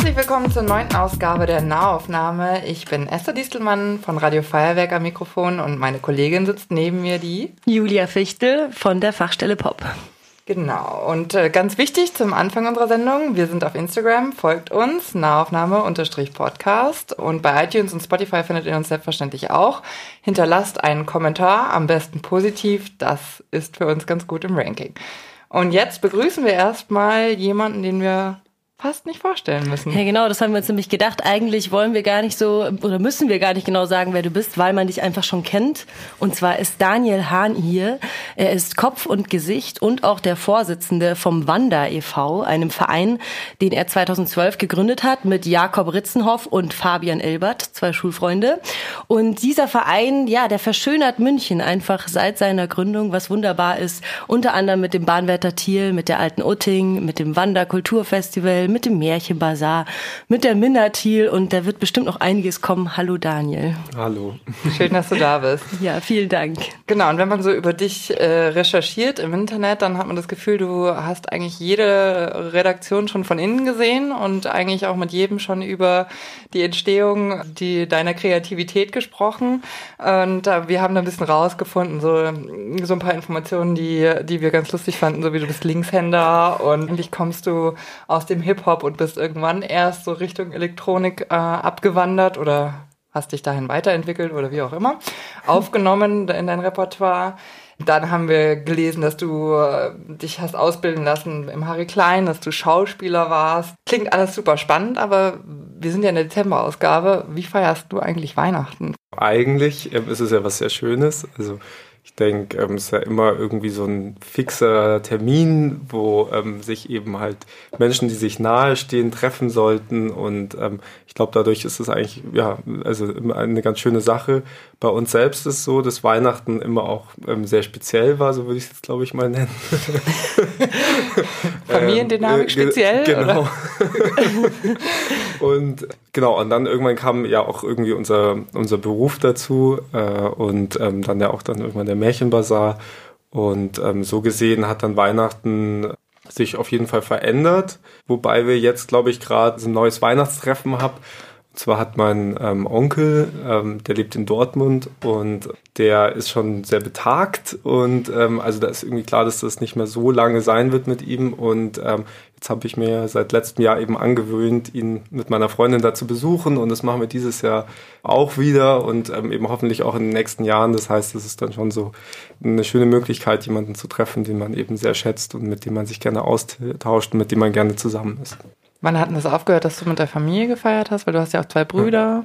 Herzlich willkommen zur neunten Ausgabe der Nahaufnahme. Ich bin Esther Distelmann von Radio Feuerwerk am Mikrofon und meine Kollegin sitzt neben mir, die Julia Fichtel von der Fachstelle Pop. Genau. Und äh, ganz wichtig zum Anfang unserer Sendung, wir sind auf Instagram, folgt uns, Nahaufnahme-Podcast. Und bei iTunes und Spotify findet ihr uns selbstverständlich auch. Hinterlasst einen Kommentar, am besten positiv. Das ist für uns ganz gut im Ranking. Und jetzt begrüßen wir erstmal jemanden, den wir fast nicht vorstellen müssen. Ja, genau, das haben wir uns nämlich gedacht. Eigentlich wollen wir gar nicht so oder müssen wir gar nicht genau sagen, wer du bist, weil man dich einfach schon kennt. Und zwar ist Daniel Hahn hier. Er ist Kopf und Gesicht und auch der Vorsitzende vom Wanda e.V., einem Verein, den er 2012 gegründet hat mit Jakob Ritzenhoff und Fabian Elbert, zwei Schulfreunde. Und dieser Verein, ja, der verschönert München einfach seit seiner Gründung, was wunderbar ist. Unter anderem mit dem Bahnwärter Thiel, mit der alten Utting, mit dem Wanda Kulturfestival, mit dem Märchenbazar, mit der Minnatil und da wird bestimmt noch einiges kommen. Hallo Daniel. Hallo. Schön, dass du da bist. Ja, vielen Dank. Genau, und wenn man so über dich äh, recherchiert im Internet, dann hat man das Gefühl, du hast eigentlich jede Redaktion schon von innen gesehen und eigentlich auch mit jedem schon über die Entstehung die, deiner Kreativität gesprochen. Und äh, wir haben da ein bisschen rausgefunden, so, so ein paar Informationen, die, die wir ganz lustig fanden, so wie du bist Linkshänder und eigentlich kommst du aus dem Hip Hip-Hop und bist irgendwann erst so Richtung Elektronik äh, abgewandert oder hast dich dahin weiterentwickelt oder wie auch immer, aufgenommen in dein Repertoire. Dann haben wir gelesen, dass du äh, dich hast ausbilden lassen im Harry Klein, dass du Schauspieler warst. Klingt alles super spannend, aber wir sind ja in der Dezemberausgabe. Wie feierst du eigentlich Weihnachten? Eigentlich ist es ja was sehr Schönes. Also ich denke, ähm, es ist ja immer irgendwie so ein fixer Termin, wo ähm, sich eben halt Menschen, die sich nahestehen, treffen sollten. Und ähm, ich glaube, dadurch ist es eigentlich, ja, also eine ganz schöne Sache. Bei uns selbst ist es so, dass Weihnachten immer auch ähm, sehr speziell war, so würde ich es jetzt, glaube ich, mal nennen. Familiendynamik äh, speziell? Genau. und genau, und dann irgendwann kam ja auch irgendwie unser, unser Beruf dazu äh, und ähm, dann ja auch dann irgendwann der Märchenbazar. Und ähm, so gesehen hat dann Weihnachten sich auf jeden Fall verändert, wobei wir jetzt, glaube ich, gerade ein neues Weihnachtstreffen haben und zwar hat mein ähm, Onkel, ähm, der lebt in Dortmund und der ist schon sehr betagt und ähm, also da ist irgendwie klar, dass das nicht mehr so lange sein wird mit ihm und ähm, jetzt habe ich mir seit letztem Jahr eben angewöhnt, ihn mit meiner Freundin da zu besuchen und das machen wir dieses Jahr auch wieder und ähm, eben hoffentlich auch in den nächsten Jahren. Das heißt, es ist dann schon so eine schöne Möglichkeit, jemanden zu treffen, den man eben sehr schätzt und mit dem man sich gerne austauscht und mit dem man gerne zusammen ist. Wann hat denn das aufgehört, dass du mit der Familie gefeiert hast? Weil du hast ja auch zwei Brüder.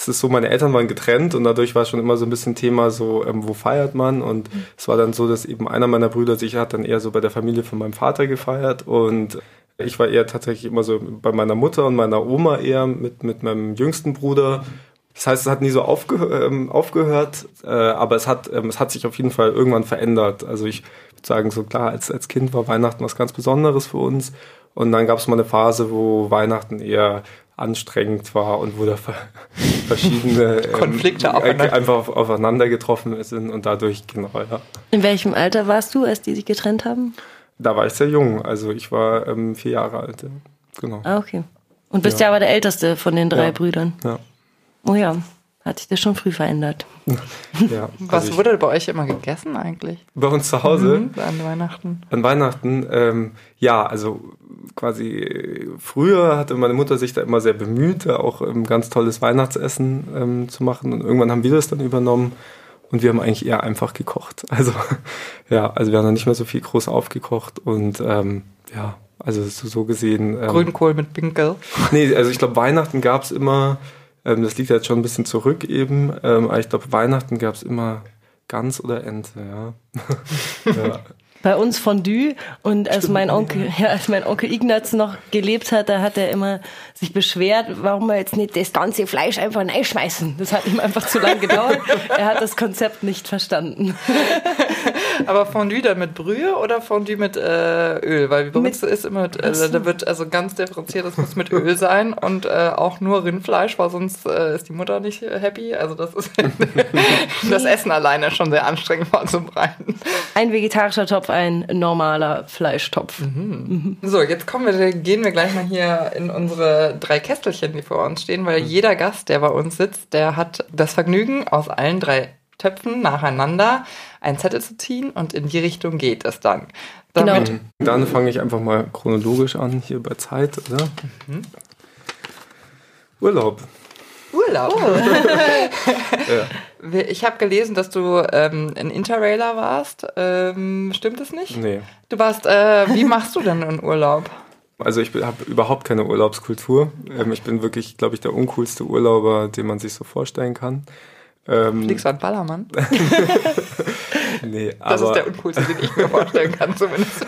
Es ist so, meine Eltern waren getrennt und dadurch war schon immer so ein bisschen Thema so, ähm, wo feiert man? Und mhm. es war dann so, dass eben einer meiner Brüder sich hat dann eher so bei der Familie von meinem Vater gefeiert und ich war eher tatsächlich immer so bei meiner Mutter und meiner Oma eher mit, mit meinem jüngsten Bruder. Das heißt, es hat nie so aufge ähm, aufgehört, äh, aber es hat, ähm, es hat sich auf jeden Fall irgendwann verändert. Also ich würde sagen, so klar, als, als Kind war Weihnachten was ganz Besonderes für uns. Und dann gab es mal eine Phase, wo Weihnachten eher anstrengend war und wo da verschiedene ähm, Konflikte ähm, einfach aufeinander getroffen sind und dadurch genau, ja. In welchem Alter warst du, als die sich getrennt haben? Da war ich sehr jung, also ich war ähm, vier Jahre alt, genau. Ah, okay. Und bist ja, ja aber der Älteste von den drei ja. Brüdern. Ja. Oh ja. Hat sich das schon früh verändert. ja, Was also wurde bei euch immer gegessen eigentlich? Bei uns zu Hause? Mhm, an Weihnachten. An Weihnachten, ähm, ja, also quasi früher hatte meine Mutter sich da immer sehr bemüht, auch ein ganz tolles Weihnachtsessen ähm, zu machen. Und irgendwann haben wir das dann übernommen und wir haben eigentlich eher einfach gekocht. Also ja, also wir haben dann nicht mehr so viel groß aufgekocht und ähm, ja, also so, so gesehen. Ähm, Grünkohl mit Pinkel. Nee, also ich glaube, Weihnachten gab es immer ähm, das liegt jetzt schon ein bisschen zurück eben. Ähm, aber ich glaube, Weihnachten gab es immer Gans oder Ente, ja. ja. Bei uns Fondue und als mein Onkel, ja, als mein Onkel Ignaz noch gelebt hat, da hat er immer sich beschwert, warum wir jetzt nicht das ganze Fleisch einfach reinschmeißen. Das hat ihm einfach zu lange gedauert. er hat das Konzept nicht verstanden. Aber Fondue dann mit Brühe oder Fondue mit äh, Öl? Weil bei uns ist immer, mit, äh, da wird also ganz differenziert, das muss mit Öl sein und äh, auch nur Rindfleisch, weil sonst äh, ist die Mutter nicht happy. Also das ist das Essen alleine schon sehr anstrengend vorzubereiten. Ein vegetarischer Topf, ein normaler Fleischtopf. Mhm. Mhm. So, jetzt kommen wir, gehen wir gleich mal hier in unsere drei Kästelchen, die vor uns stehen, weil mhm. jeder Gast, der bei uns sitzt, der hat das Vergnügen, aus allen drei Töpfen nacheinander einen Zettel zu ziehen und in die Richtung geht es dann. Damit genau. Dann fange ich einfach mal chronologisch an, hier bei Zeit, oder? Mhm. Urlaub. Urlaub. Oh. ja. Ich habe gelesen, dass du ähm, ein Interrailer warst. Ähm, stimmt das nicht? Nee. Du warst, äh, wie machst du denn einen Urlaub? Also ich habe überhaupt keine Urlaubskultur. Ähm, ich bin wirklich, glaube ich, der uncoolste Urlauber, den man sich so vorstellen kann. Ähm, du an Ballermann? nee, das ist der uncoolste, den ich mir vorstellen kann zumindest.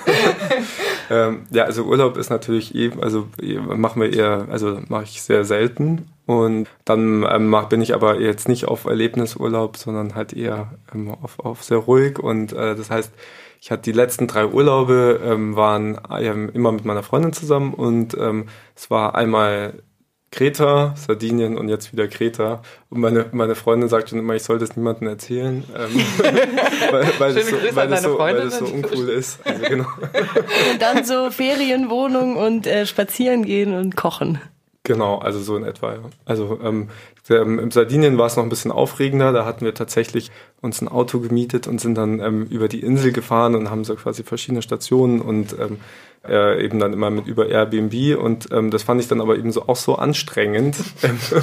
ähm, ja, also Urlaub ist natürlich eh, also machen wir eher, also mache ich sehr selten. Und dann ähm, bin ich aber jetzt nicht auf Erlebnisurlaub, sondern halt eher ähm, auf, auf sehr ruhig. Und äh, das heißt, ich hatte die letzten drei Urlaube, ähm, waren ähm, immer mit meiner Freundin zusammen und ähm, es war einmal Kreta, Sardinien und jetzt wieder Kreta. Und meine, meine Freundin sagt schon immer, ich soll das niemandem erzählen, ähm, weil, weil, das so, weil, das so, weil das so uncool ist. Also, genau. Und dann so Ferienwohnung und äh, spazieren gehen und kochen. Genau, also so in etwa. Ja. Also ähm, ähm, im Sardinien war es noch ein bisschen aufregender. Da hatten wir tatsächlich uns ein Auto gemietet und sind dann ähm, über die Insel gefahren und haben so quasi verschiedene Stationen und ähm, äh, eben dann immer mit über Airbnb und ähm, das fand ich dann aber eben so auch so anstrengend,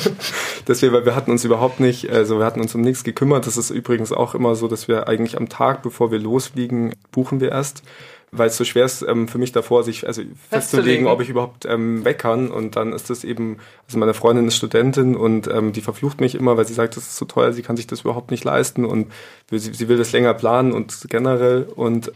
dass wir, weil wir hatten uns überhaupt nicht, also wir hatten uns um nichts gekümmert. Das ist übrigens auch immer so, dass wir eigentlich am Tag, bevor wir losfliegen, buchen wir erst weil es so schwer ist ähm, für mich davor, sich also festzulegen, ob ich überhaupt ähm, weg kann. Und dann ist das eben, also meine Freundin ist Studentin und ähm, die verflucht mich immer, weil sie sagt, das ist so teuer, sie kann sich das überhaupt nicht leisten und sie, sie will das länger planen und generell und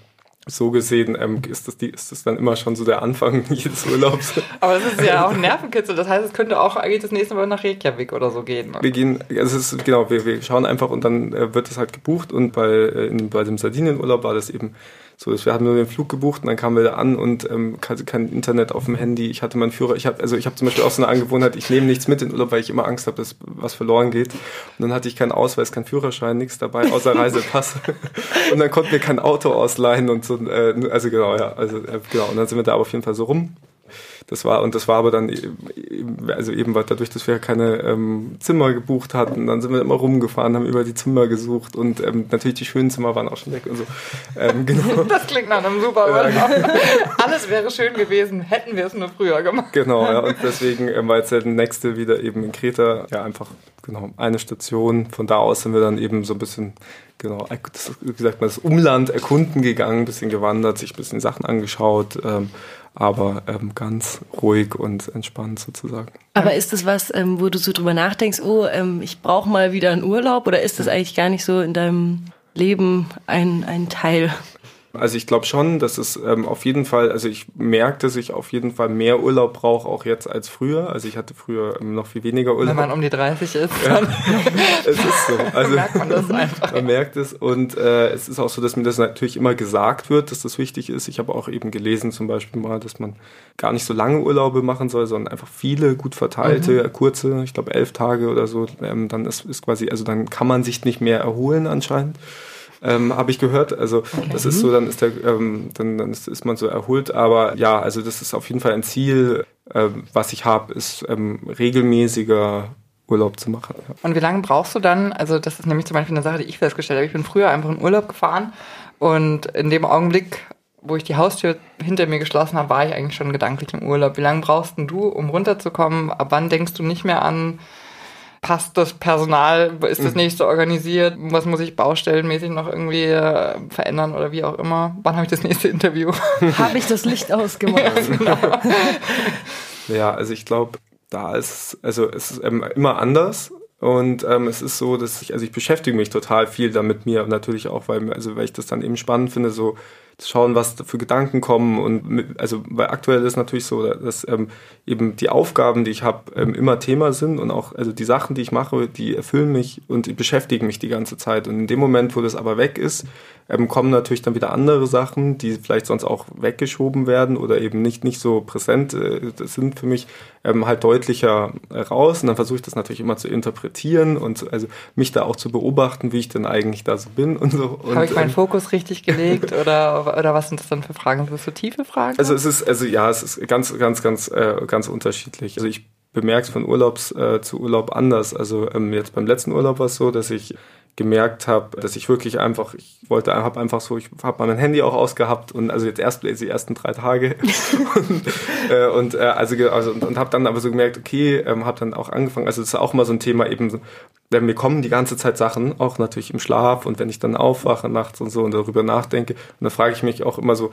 so gesehen ähm, ist, das die, ist das dann immer schon so der Anfang jedes Urlaubs. Aber es ist ja auch ein Nervenkitzel. Das heißt, es könnte auch eigentlich das nächste Mal nach Reykjavik oder so gehen. Ne? Wir gehen, also es ist genau, wir, wir schauen einfach und dann äh, wird es halt gebucht und bei, äh, in, bei dem Sardinienurlaub war das eben so, wir hatten nur den Flug gebucht und dann kamen wir da an und ähm, kein Internet auf dem Handy. Ich hatte meinen Führer. Ich habe also ich habe zum Beispiel auch so eine Angewohnheit. Ich nehme nichts mit in Urlaub, weil ich immer Angst habe, dass was verloren geht. Und dann hatte ich keinen Ausweis, keinen Führerschein, nichts dabei außer Reisepass. und dann konnten wir kein Auto ausleihen und so. Äh, also genau ja, also äh, genau. Und dann sind wir da aber auf jeden Fall so rum das war, und das war aber dann, e-, also eben dadurch, dass wir keine ähm, Zimmer gebucht hatten, dann sind wir immer rumgefahren, haben über die Zimmer gesucht und ähm, natürlich die schönen Zimmer waren auch schon weg und so. Ähm, genau. Das klingt nach einem super Urlaub. Alles wäre schön gewesen, hätten wir es nur früher gemacht. Genau, ja, und deswegen ähm, war jetzt der nächste wieder eben in Kreta, ja, einfach, genau, eine Station. Von da aus sind wir dann eben so ein bisschen genau, das, wie gesagt, mal das Umland erkunden gegangen, ein bisschen gewandert, sich ein bisschen Sachen angeschaut. Ähm, aber ähm, ganz ruhig und entspannt sozusagen. Aber ist das was, ähm, wo du so drüber nachdenkst, oh, ähm, ich brauche mal wieder einen Urlaub oder ist das eigentlich gar nicht so in deinem Leben ein, ein Teil? Also ich glaube schon, dass es ähm, auf jeden Fall, also ich merke, dass ich auf jeden Fall mehr Urlaub brauche, auch jetzt als früher. Also ich hatte früher ähm, noch viel weniger Urlaub. Wenn man um die 30 ist, dann ja, es ist so. Also merkt man das einfach. Man merkt es und äh, es ist auch so, dass mir das natürlich immer gesagt wird, dass das wichtig ist. Ich habe auch eben gelesen zum Beispiel mal, dass man gar nicht so lange Urlaube machen soll, sondern einfach viele gut verteilte, mhm. kurze, ich glaube elf Tage oder so. Ähm, dann ist, ist quasi, also dann kann man sich nicht mehr erholen anscheinend ähm, habe ich gehört. Also okay. das ist so, dann ist der, ähm, dann, dann ist, ist man so erholt. Aber ja, also das ist auf jeden Fall ein Ziel, äh, was ich habe, ist ähm, regelmäßiger Urlaub zu machen. Ja. Und wie lange brauchst du dann? Also das ist nämlich zum Beispiel eine Sache, die ich festgestellt habe. Ich bin früher einfach in Urlaub gefahren und in dem Augenblick, wo ich die Haustür hinter mir geschlossen habe, war ich eigentlich schon gedanklich im Urlaub. Wie lange brauchst denn du, um runterzukommen? Ab wann denkst du nicht mehr an passt das Personal, ist das mhm. nicht so organisiert, was muss ich baustellenmäßig noch irgendwie äh, verändern oder wie auch immer. Wann habe ich das nächste Interview? habe ich das Licht ausgemacht? ja, genau. ja, also ich glaube, da ist, also es ist ähm, immer anders. Und ähm, es ist so, dass ich, also ich beschäftige mich total viel damit mir natürlich auch, weil, also weil ich das dann eben spannend finde, so zu schauen, was für Gedanken kommen und mit, also weil aktuell ist natürlich so, dass ähm, eben die Aufgaben, die ich habe, ähm, immer Thema sind und auch also die Sachen, die ich mache, die erfüllen mich und die beschäftigen mich die ganze Zeit. Und in dem Moment, wo das aber weg ist, ähm, kommen natürlich dann wieder andere Sachen, die vielleicht sonst auch weggeschoben werden oder eben nicht nicht so präsent äh, sind für mich ähm, halt deutlicher raus und dann versuche ich das natürlich immer zu interpretieren und also mich da auch zu beobachten, wie ich denn eigentlich da so bin und so. Habe ich meinen ähm, Fokus richtig gelegt oder oder was sind das dann für Fragen? So für tiefe Fragen? Also es ist also ja, es ist ganz ganz ganz äh, ganz unterschiedlich. Also ich bemerke es von Urlaubs äh, zu Urlaub anders. Also ähm, jetzt beim letzten Urlaub war es so, dass ich gemerkt habe, dass ich wirklich einfach, ich wollte, habe einfach so, ich habe mein Handy auch ausgehabt und also jetzt erst die ersten drei Tage und, äh, und äh, also, also und, und habe dann aber so gemerkt, okay, ähm, habe dann auch angefangen, also das ist auch mal so ein Thema eben, denn mir kommen die ganze Zeit Sachen, auch natürlich im Schlaf und wenn ich dann aufwache nachts und so und darüber nachdenke und dann frage ich mich auch immer so,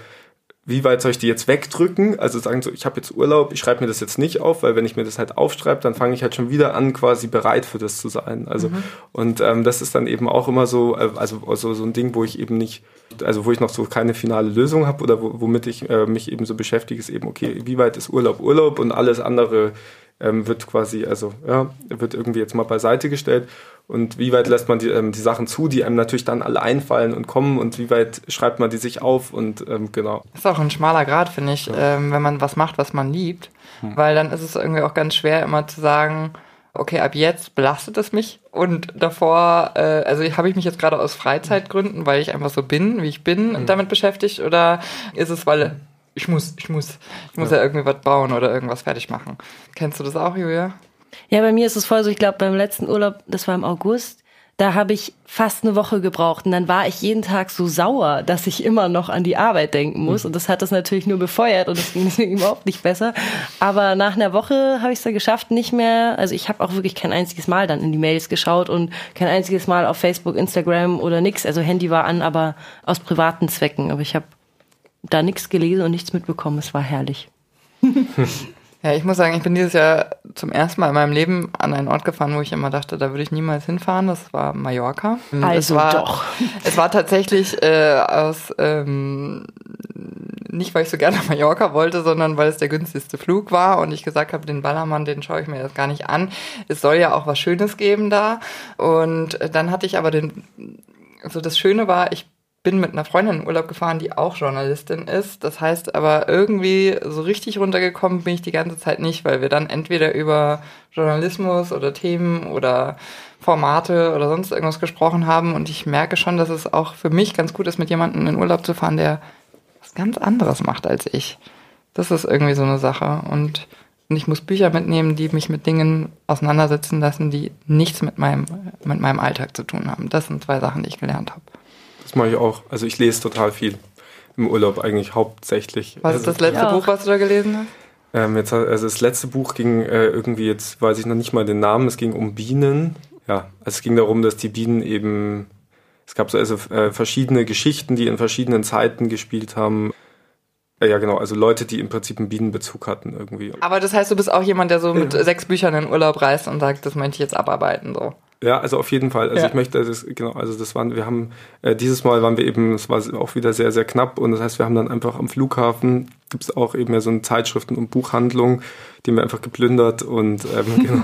wie weit soll ich die jetzt wegdrücken? Also sagen so, ich habe jetzt Urlaub, ich schreibe mir das jetzt nicht auf, weil wenn ich mir das halt aufschreibe, dann fange ich halt schon wieder an, quasi bereit für das zu sein. Also mhm. und ähm, das ist dann eben auch immer so, äh, also, also so ein Ding, wo ich eben nicht, also wo ich noch so keine finale Lösung habe oder womit ich äh, mich eben so beschäftige, ist eben okay, wie weit ist Urlaub Urlaub und alles andere ähm, wird quasi, also ja, wird irgendwie jetzt mal beiseite gestellt. Und wie weit lässt man die, ähm, die Sachen zu, die einem natürlich dann alle einfallen und kommen und wie weit schreibt man die sich auf und ähm, genau. Das ist auch ein schmaler Grad, finde ich, ja. ähm, wenn man was macht, was man liebt. Hm. Weil dann ist es irgendwie auch ganz schwer, immer zu sagen, okay, ab jetzt belastet es mich und davor, äh, also habe ich mich jetzt gerade aus Freizeitgründen, weil ich einfach so bin, wie ich bin, hm. damit beschäftigt oder ist es, weil ich muss, ich muss, ich muss ja, ja irgendwie was bauen oder irgendwas fertig machen. Kennst du das auch, Julia? Ja, bei mir ist es voll so, ich glaube, beim letzten Urlaub, das war im August, da habe ich fast eine Woche gebraucht und dann war ich jeden Tag so sauer, dass ich immer noch an die Arbeit denken muss und das hat das natürlich nur befeuert und es ging deswegen überhaupt nicht besser. Aber nach einer Woche habe ich es dann geschafft, nicht mehr, also ich habe auch wirklich kein einziges Mal dann in die Mails geschaut und kein einziges Mal auf Facebook, Instagram oder nix. Also Handy war an, aber aus privaten Zwecken. Aber ich habe da nichts gelesen und nichts mitbekommen. Es war herrlich. Ja, ich muss sagen, ich bin dieses Jahr zum ersten Mal in meinem Leben an einen Ort gefahren, wo ich immer dachte, da würde ich niemals hinfahren. Das war Mallorca. Also es war, doch. Es war tatsächlich äh, aus ähm, nicht, weil ich so gerne Mallorca wollte, sondern weil es der günstigste Flug war und ich gesagt habe, den Ballermann, den schaue ich mir jetzt gar nicht an. Es soll ja auch was Schönes geben da. Und dann hatte ich aber den, also das Schöne war, ich bin mit einer Freundin in Urlaub gefahren, die auch Journalistin ist. Das heißt aber irgendwie so richtig runtergekommen bin ich die ganze Zeit nicht, weil wir dann entweder über Journalismus oder Themen oder Formate oder sonst irgendwas gesprochen haben. Und ich merke schon, dass es auch für mich ganz gut ist, mit jemandem in Urlaub zu fahren, der was ganz anderes macht als ich. Das ist irgendwie so eine Sache. Und, und ich muss Bücher mitnehmen, die mich mit Dingen auseinandersetzen lassen, die nichts mit meinem, mit meinem Alltag zu tun haben. Das sind zwei Sachen, die ich gelernt habe. Das mache ich auch. Also ich lese total viel im Urlaub eigentlich hauptsächlich. Was ist das letzte ja. Buch, was du da gelesen hast? Ähm, jetzt, also das letzte Buch ging äh, irgendwie, jetzt weiß ich noch nicht mal den Namen, es ging um Bienen. Ja, also es ging darum, dass die Bienen eben, es gab so also äh, verschiedene Geschichten, die in verschiedenen Zeiten gespielt haben. Äh, ja, genau, also Leute, die im Prinzip einen Bienenbezug hatten irgendwie. Aber das heißt, du bist auch jemand, der so mit ja. sechs Büchern in Urlaub reist und sagt, das möchte ich jetzt abarbeiten, so. Ja, also auf jeden Fall. Also ja. ich möchte, das, genau, also das waren, wir haben, äh, dieses Mal waren wir eben, es war auch wieder sehr, sehr knapp und das heißt, wir haben dann einfach am Flughafen, gibt es auch eben ja so eine Zeitschriften- und Buchhandlung, die haben wir einfach geplündert und ähm, genau,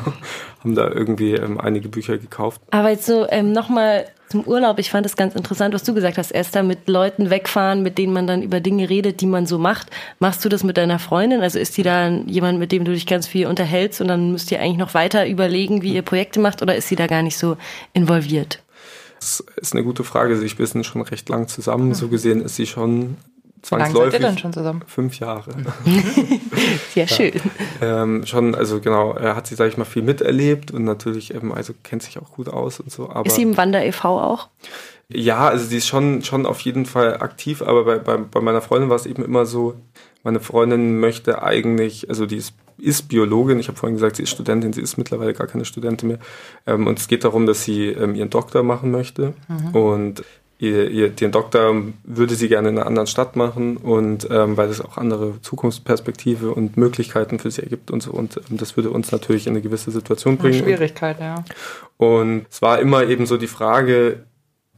haben da irgendwie ähm, einige Bücher gekauft. Aber jetzt so ähm, nochmal zum Urlaub. Ich fand es ganz interessant, was du gesagt hast, Esther, mit Leuten wegfahren, mit denen man dann über Dinge redet, die man so macht. Machst du das mit deiner Freundin? Also ist die da jemand, mit dem du dich ganz viel unterhältst und dann müsst ihr eigentlich noch weiter überlegen, wie ihr Projekte macht oder ist sie da gar nicht so involviert? Das ist eine gute Frage. Ich bin schon recht lang zusammen. So gesehen ist sie schon zwangsläufig. Wie lange seid ihr denn schon zusammen? Fünf Jahre. Sehr schön. Ja, ähm, schon, also genau, er hat sie, sag ich mal, viel miterlebt und natürlich, ähm, also kennt sich auch gut aus und so. Aber ist sie im Wander e.V. auch? Ja, also sie ist schon, schon auf jeden Fall aktiv, aber bei, bei, bei meiner Freundin war es eben immer so, meine Freundin möchte eigentlich, also die ist, ist Biologin, ich habe vorhin gesagt, sie ist Studentin, sie ist mittlerweile gar keine Studentin mehr. Ähm, und es geht darum, dass sie ähm, ihren Doktor machen möchte. Mhm. Und ihr, ihr, den Doktor würde sie gerne in einer anderen Stadt machen und ähm, weil es auch andere Zukunftsperspektive und Möglichkeiten für sie ergibt und so und ähm, das würde uns natürlich in eine gewisse Situation bringen. Eine Schwierigkeit, ja. Und es war immer eben so die Frage,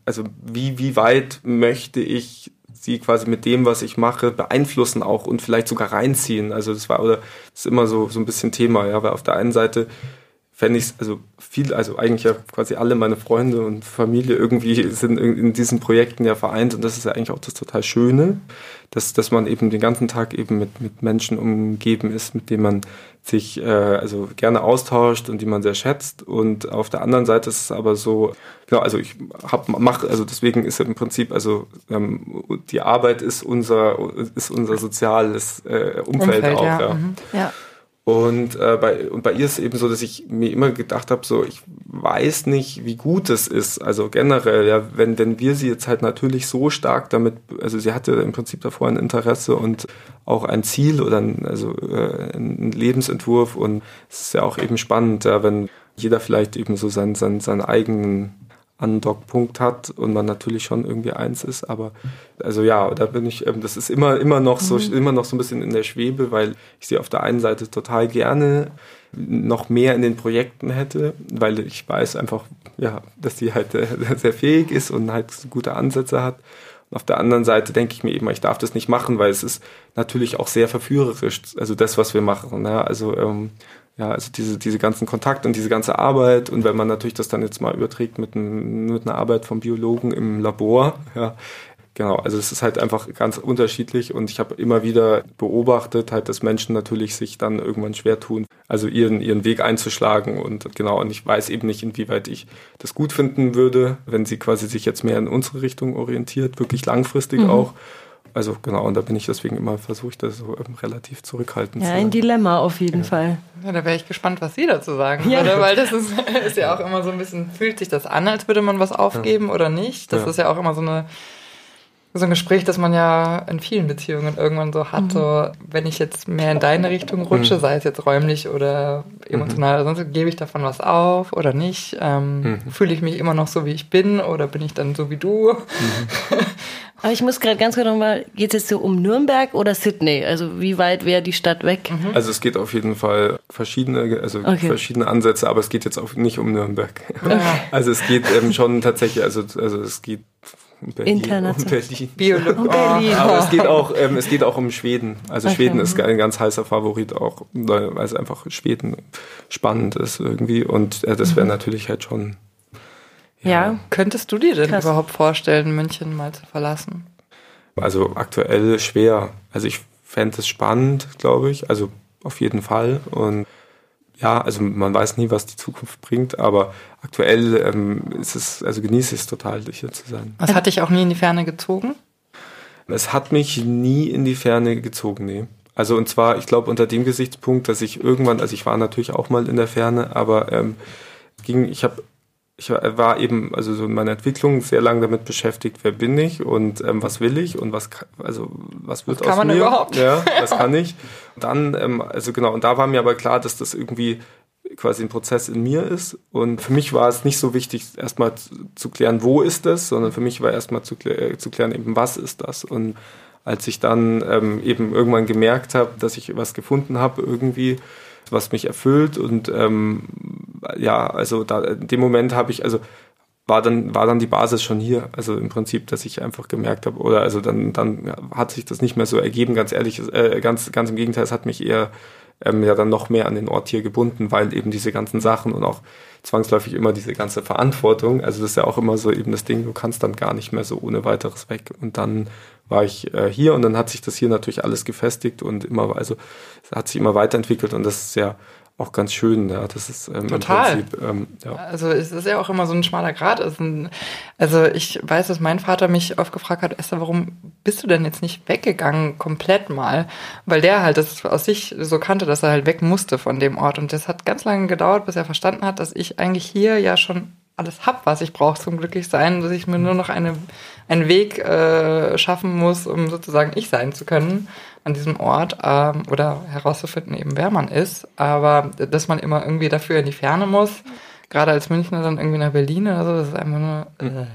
also wie, wie weit möchte ich sie quasi mit dem, was ich mache, beeinflussen auch und vielleicht sogar reinziehen. Also das war oder das ist immer so so ein bisschen Thema, ja, weil auf der einen Seite fände ich also viel, also eigentlich ja quasi alle meine Freunde und Familie irgendwie sind in diesen Projekten ja vereint und das ist ja eigentlich auch das total Schöne, dass, dass man eben den ganzen Tag eben mit, mit Menschen umgeben ist, mit denen man sich äh, also gerne austauscht und die man sehr schätzt und auf der anderen Seite ist es aber so, genau, also ich hab, mach, also deswegen ist im Prinzip, also ähm, die Arbeit ist unser, ist unser soziales äh, Umfeld, Umfeld, auch, ja. ja. Mhm. ja. Und, äh, bei, und bei ihr ist eben so, dass ich mir immer gedacht habe, so ich weiß nicht, wie gut es ist. Also generell, ja, wenn, wenn wir sie jetzt halt natürlich so stark damit, also sie hatte im Prinzip davor ein Interesse und auch ein Ziel oder ein, also äh, ein Lebensentwurf und es ist ja auch eben spannend, ja, wenn jeder vielleicht eben so seinen, seinen, seinen eigenen Andockpunkt hat und man natürlich schon irgendwie eins ist, aber also ja, da bin ich, ähm, das ist immer immer noch so mhm. immer noch so ein bisschen in der Schwebe, weil ich sie auf der einen Seite total gerne noch mehr in den Projekten hätte, weil ich weiß einfach, ja, dass die halt äh, sehr fähig ist und halt gute Ansätze hat. Und auf der anderen Seite denke ich mir eben, ich darf das nicht machen, weil es ist natürlich auch sehr verführerisch, also das, was wir machen. Ja? Also ähm, ja, also diese, diese ganzen Kontakte und diese ganze Arbeit und wenn man natürlich das dann jetzt mal überträgt mit, ein, mit einer Arbeit vom Biologen im Labor, ja, genau, also es ist halt einfach ganz unterschiedlich und ich habe immer wieder beobachtet, halt, dass Menschen natürlich sich dann irgendwann schwer tun, also ihren, ihren Weg einzuschlagen und genau, und ich weiß eben nicht, inwieweit ich das gut finden würde, wenn sie quasi sich jetzt mehr in unsere Richtung orientiert, wirklich langfristig mhm. auch also genau, und da bin ich deswegen immer versucht, das so ähm, relativ zurückhaltend ja, zu Ja, ein Dilemma auf jeden ja. Fall. Ja, da wäre ich gespannt, was Sie dazu sagen ja. würde, weil das ist, ist, ja auch immer so ein bisschen, fühlt sich das an, als würde man was aufgeben ja. oder nicht? Das ist ja auch immer so eine so ein Gespräch, das man ja in vielen Beziehungen irgendwann so hat. Mhm. So, wenn ich jetzt mehr in deine Richtung rutsche, mhm. sei es jetzt räumlich oder emotional, mhm. sonst gebe ich davon was auf oder nicht? Ähm, mhm. Fühle ich mich immer noch so, wie ich bin oder bin ich dann so wie du? Mhm. Aber ich muss gerade ganz kurz nochmal, geht es jetzt so um Nürnberg oder Sydney? Also wie weit wäre die Stadt weg? Mhm. Also es geht auf jeden Fall verschiedene, also okay. verschiedene Ansätze, aber es geht jetzt auch nicht um Nürnberg. Also es geht ähm, schon tatsächlich, also, also es geht Berlin, International. Um Berlin. Um Berlin. Aber es geht auch, ähm, es geht auch um Schweden. Also okay. Schweden ist ein ganz heißer Favorit auch, weil es einfach Schweden spannend ist irgendwie. Und äh, das wäre mhm. natürlich halt schon. Ja. Könntest du dir denn Krass. überhaupt vorstellen, München mal zu verlassen? Also aktuell schwer. Also ich fände es spannend, glaube ich. Also auf jeden Fall. Und ja, also man weiß nie, was die Zukunft bringt, aber aktuell ähm, ist es, also genieße ich es total, hier zu sein. Was hat dich auch nie in die Ferne gezogen? Es hat mich nie in die Ferne gezogen, nee. Also und zwar, ich glaube, unter dem Gesichtspunkt, dass ich irgendwann, also ich war natürlich auch mal in der Ferne, aber ähm, ging, ich habe ich war eben also so in meiner Entwicklung sehr lange damit beschäftigt, wer bin ich und ähm, was will ich und was also was wird was aus kann mir? Man überhaupt? Ja, was kann ich? Und dann ähm, also genau und da war mir aber klar, dass das irgendwie quasi ein Prozess in mir ist und für mich war es nicht so wichtig erstmal zu, klären, wo ist das, sondern für mich war erstmal zu, äh, zu klären eben was ist das und als ich dann ähm, eben irgendwann gemerkt habe, dass ich was gefunden habe irgendwie was mich erfüllt und ähm, ja, also da, in dem Moment habe ich, also war dann, war dann die Basis schon hier. Also im Prinzip, dass ich einfach gemerkt habe, oder also dann, dann hat sich das nicht mehr so ergeben, ganz ehrlich, äh, ganz, ganz im Gegenteil, es hat mich eher ähm, ja dann noch mehr an den Ort hier gebunden, weil eben diese ganzen Sachen und auch zwangsläufig immer diese ganze Verantwortung, also das ist ja auch immer so eben das Ding, du kannst dann gar nicht mehr so ohne weiteres weg. Und dann war ich äh, hier und dann hat sich das hier natürlich alles gefestigt und immer, also hat sich immer weiterentwickelt und das ist ja auch ganz schön. Ja, das ist ähm, Total. im Prinzip. Ähm, ja. Also es ist ja auch immer so ein schmaler Grad. Also ich weiß, dass mein Vater mich oft gefragt hat, Esther, warum bist du denn jetzt nicht weggegangen komplett mal? Weil der halt das aus sich so kannte, dass er halt weg musste von dem Ort. Und das hat ganz lange gedauert, bis er verstanden hat, dass ich eigentlich hier ja schon alles hab, was ich brauche zum Glücklichsein, dass ich mir nur noch eine, einen Weg äh, schaffen muss, um sozusagen ich sein zu können an diesem Ort ähm, oder herauszufinden eben, wer man ist. Aber dass man immer irgendwie dafür in die Ferne muss, gerade als Münchner dann irgendwie nach Berlin oder so, das ist einfach nur... Äh.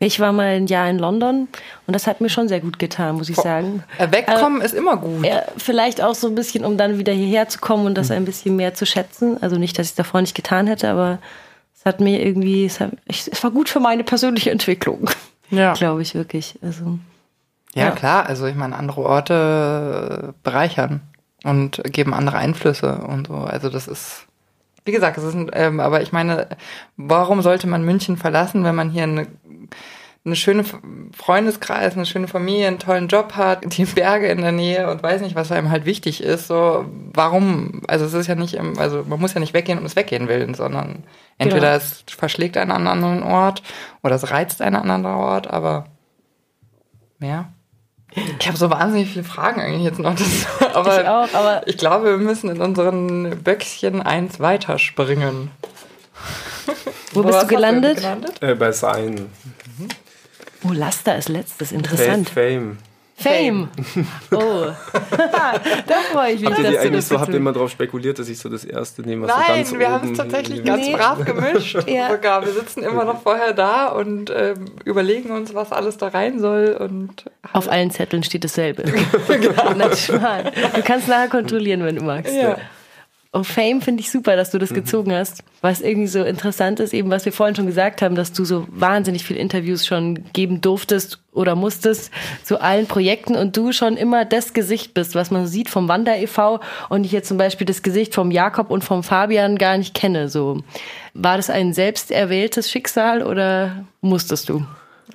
Ich war mal ein Jahr in London und das hat mir schon sehr gut getan, muss ich sagen. Äh, wegkommen äh, ist immer gut. Äh, vielleicht auch so ein bisschen, um dann wieder hierher zu kommen und das ein bisschen mehr zu schätzen. Also nicht, dass ich es davor nicht getan hätte, aber es hat mir irgendwie, es, hat, es war gut für meine persönliche Entwicklung. Ja. Glaube ich wirklich. Also. Ja, ja, klar. Also ich meine, andere Orte bereichern und geben andere Einflüsse und so. Also das ist, wie gesagt, es ist, ähm, aber ich meine, warum sollte man München verlassen, wenn man hier eine eine schöne Freundeskreis, eine schöne Familie, einen tollen Job hat, die Berge in der Nähe und weiß nicht, was einem halt wichtig ist. So, warum? Also es ist ja nicht, im, also man muss ja nicht weggehen um es weggehen willen, sondern entweder genau. es verschlägt einen an einen anderen Ort oder es reizt einen an einen anderen Ort, aber mehr. Ich habe so wahnsinnig viele Fragen eigentlich jetzt noch. Das, aber, ich auch, aber ich glaube, wir müssen in unseren Böckchen eins weiterspringen. Wo, Wo bist du gelandet? gelandet? Äh, bei Sein. Mhm. Oh, Laster ist letztes, interessant. Fame. Fame. Oh, da freue ich mich. Habt ihr eigentlich so, habt ihr immer darauf spekuliert, dass ich so das erste nehme, was Nein, so ganz wir haben es tatsächlich ganz nee. brav gemischt. ja. Sogar. Wir sitzen immer noch vorher da und ähm, überlegen uns, was alles da rein soll. Und Auf allen Zetteln steht dasselbe. genau. Du kannst nachher kontrollieren, wenn du magst. Ja. Oh, Fame finde ich super, dass du das mhm. gezogen hast. Was irgendwie so interessant ist, eben was wir vorhin schon gesagt haben, dass du so wahnsinnig viele Interviews schon geben durftest oder musstest zu allen Projekten und du schon immer das Gesicht bist, was man sieht vom Wander e.V. und ich jetzt zum Beispiel das Gesicht vom Jakob und vom Fabian gar nicht kenne. So war das ein selbst erwähltes Schicksal oder musstest du?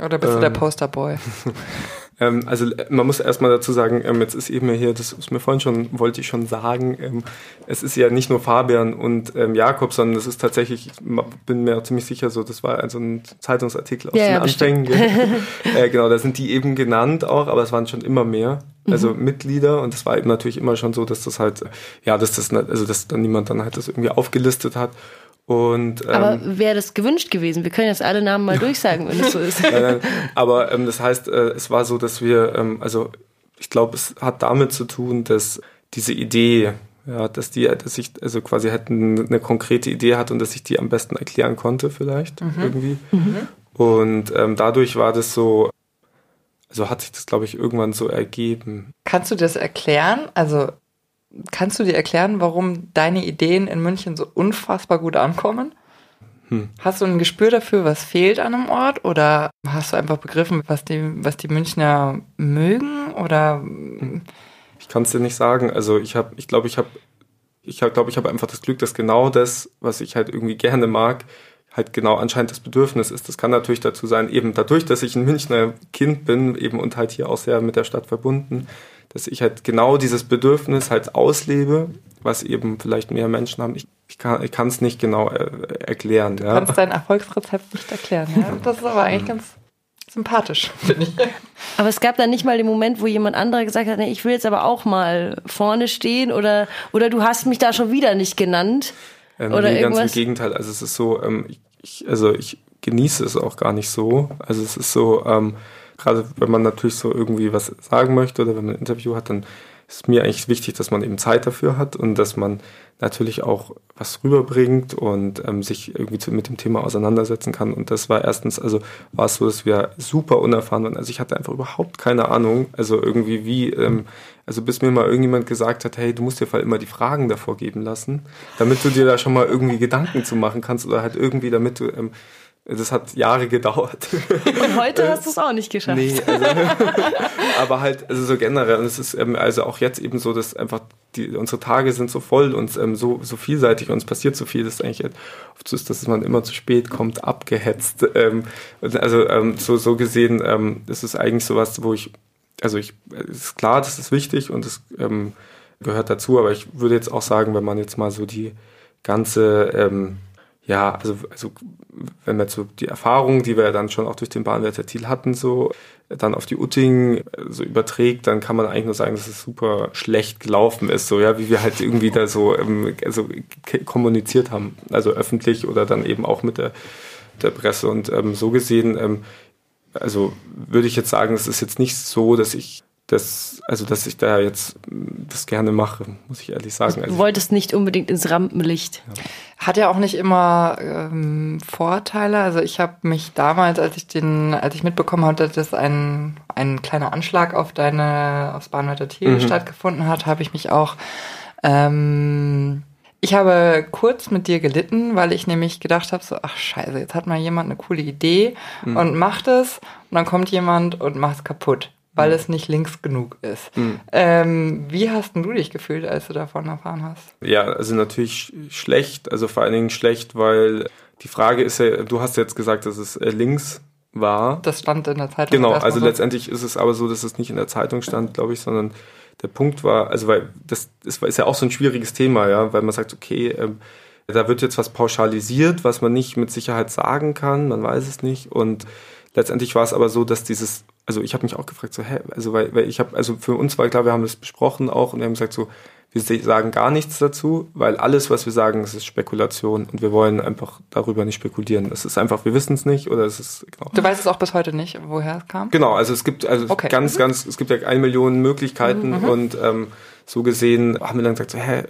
Oder bist ähm. du der ähm. Posterboy? Ähm, also äh, man muss erstmal dazu sagen, ähm, jetzt ist eben hier, das ist mir vorhin schon, wollte ich schon sagen, ähm, es ist ja nicht nur Fabian und ähm, Jakob, sondern es ist tatsächlich, ich bin mir ziemlich sicher so, das war also ein Zeitungsartikel aus ja, den ja, Anfängen. äh, genau, da sind die eben genannt auch, aber es waren schon immer mehr. Also mhm. Mitglieder und es war eben natürlich immer schon so, dass das halt, ja, dass das, also dass dann niemand dann halt das irgendwie aufgelistet hat. Und, ähm, aber wäre das gewünscht gewesen? Wir können jetzt alle Namen mal durchsagen, wenn es so ist. nein, nein. Aber ähm, das heißt, äh, es war so, dass wir, ähm, also ich glaube, es hat damit zu tun, dass diese Idee, ja, dass die, dass ich also quasi halt eine konkrete Idee hatte und dass ich die am besten erklären konnte, vielleicht mhm. irgendwie. Mhm. Und ähm, dadurch war das so, also hat sich das, glaube ich, irgendwann so ergeben. Kannst du das erklären? Also Kannst du dir erklären, warum deine Ideen in München so unfassbar gut ankommen? Hm. Hast du ein Gespür dafür, was fehlt an einem Ort? Oder hast du einfach begriffen, was die, was die Münchner mögen? Oder ich kann es dir nicht sagen. Also ich habe, ich glaube, ich habe, ich glaube, ich habe einfach das Glück, dass genau das, was ich halt irgendwie gerne mag, halt genau anscheinend das Bedürfnis ist. Das kann natürlich dazu sein, eben dadurch, dass ich ein Münchner Kind bin, eben und halt hier auch sehr mit der Stadt verbunden, dass ich halt genau dieses Bedürfnis halt auslebe, was eben vielleicht mehr Menschen haben. Ich, ich kann es nicht genau äh, erklären. Du ja. kannst dein Erfolgsrezept nicht erklären. Ja? Das ist aber eigentlich ganz sympathisch, finde ich. Aber es gab dann nicht mal den Moment, wo jemand anderer gesagt hat, nee, ich will jetzt aber auch mal vorne stehen oder, oder du hast mich da schon wieder nicht genannt. Ähm, oder nee, irgendwas? ganz im Gegenteil. Also es ist so, ähm, ich, also ich genieße es auch gar nicht so. Also es ist so, ähm, gerade wenn man natürlich so irgendwie was sagen möchte oder wenn man ein Interview hat, dann ist mir eigentlich wichtig, dass man eben Zeit dafür hat und dass man natürlich auch was rüberbringt und ähm, sich irgendwie zu, mit dem Thema auseinandersetzen kann. Und das war erstens, also war es so, dass wir super unerfahren waren. Also ich hatte einfach überhaupt keine Ahnung, also irgendwie wie, ähm, also bis mir mal irgendjemand gesagt hat, hey, du musst dir vor immer die Fragen davor geben lassen, damit du dir da schon mal irgendwie Gedanken zu machen kannst oder halt irgendwie, damit du ähm, das hat Jahre gedauert. Und heute hast du es auch nicht geschafft. Nee, also, aber halt, also so generell. Und es ist ähm, also auch jetzt eben so, dass einfach die, unsere Tage sind so voll und ähm, so, so vielseitig und es passiert so viel, dass eigentlich oft so ist, dass man immer zu spät kommt, abgehetzt. Ähm, also ähm, so, so gesehen, ähm, das ist eigentlich sowas, wo ich, also ich, es ist klar, das ist wichtig und es ähm, gehört dazu, aber ich würde jetzt auch sagen, wenn man jetzt mal so die ganze ähm, ja, also, also wenn man so die Erfahrungen, die wir ja dann schon auch durch den Bahnwärter Thiel hatten, so dann auf die Utting so überträgt, dann kann man eigentlich nur sagen, dass es super schlecht gelaufen ist, so ja, wie wir halt irgendwie da so ähm, also kommuniziert haben, also öffentlich oder dann eben auch mit der der Presse. Und ähm, so gesehen, ähm, also würde ich jetzt sagen, es ist jetzt nicht so, dass ich das, also dass ich da jetzt das gerne mache, muss ich ehrlich sagen. Also, du wolltest nicht unbedingt ins Rampenlicht. Ja. Hat ja auch nicht immer ähm, Vorteile. Also ich habe mich damals, als ich den, als ich mitbekommen hatte, dass ein, ein kleiner Anschlag auf deine, aufs Bahnwärter Thiel mhm. stattgefunden hat, habe ich mich auch ähm, ich habe kurz mit dir gelitten, weil ich nämlich gedacht habe, so, ach scheiße, jetzt hat mal jemand eine coole Idee mhm. und macht es und dann kommt jemand und macht es kaputt. Weil es nicht links genug ist. Mhm. Ähm, wie hast denn du dich gefühlt, als du davon erfahren hast? Ja, also natürlich schlecht, also vor allen Dingen schlecht, weil die Frage ist ja, du hast jetzt gesagt, dass es äh, links war. Das stand in der Zeitung. Genau, also so. letztendlich ist es aber so, dass es nicht in der Zeitung stand, glaube ich, sondern der Punkt war, also weil das, das ist ja auch so ein schwieriges Thema, ja, weil man sagt, okay, ähm, da wird jetzt was pauschalisiert, was man nicht mit Sicherheit sagen kann, man weiß es nicht. Und letztendlich war es aber so, dass dieses, also ich habe mich auch gefragt, so, hä, also weil, weil ich habe, also für uns war klar, wir haben das besprochen auch und wir haben gesagt, so, wir sagen gar nichts dazu, weil alles, was wir sagen, ist Spekulation und wir wollen einfach darüber nicht spekulieren. Es ist einfach, wir wissen es nicht oder es ist genau. Du weißt es auch bis heute nicht, woher es kam? Genau, also es gibt also Okay. ganz, Mhm. ganz, es gibt ja eine Million Möglichkeiten und ähm, so gesehen haben wir dann gesagt, so, hä,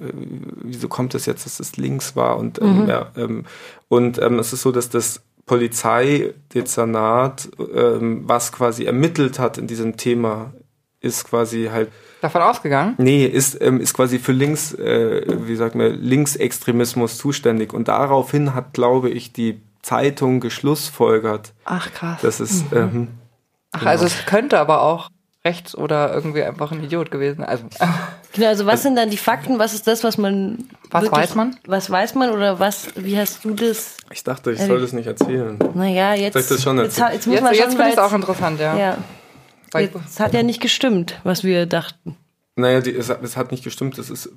wieso kommt das jetzt, dass es links war und ähm, ja, ähm, und ähm, es ist so, dass das Polizeidezernat, ähm, was quasi ermittelt hat in diesem Thema, ist quasi halt Davon ausgegangen? Nee, ist, ähm, ist quasi für Links, äh, wie sagt man, Linksextremismus zuständig. Und daraufhin hat, glaube ich, die Zeitung geschlussfolgert, Ach krass. dass es, ähm, Ach, also es könnte aber auch rechts oder irgendwie einfach ein Idiot gewesen. sein. Also Genau, also was sind dann die Fakten? Was ist das, was man. Was weiß man? Was weiß man oder was, wie hast du das? ich dachte, ich soll das nicht erzählen. Naja, jetzt. Soll ich das schon jetzt, erzählen? jetzt muss jetzt, man jetzt finde ich es auch interessant, ja. Ja. Es hat ja nicht gestimmt, was wir dachten. Naja, die, es, hat- es hat nicht gestimmt. Es ist,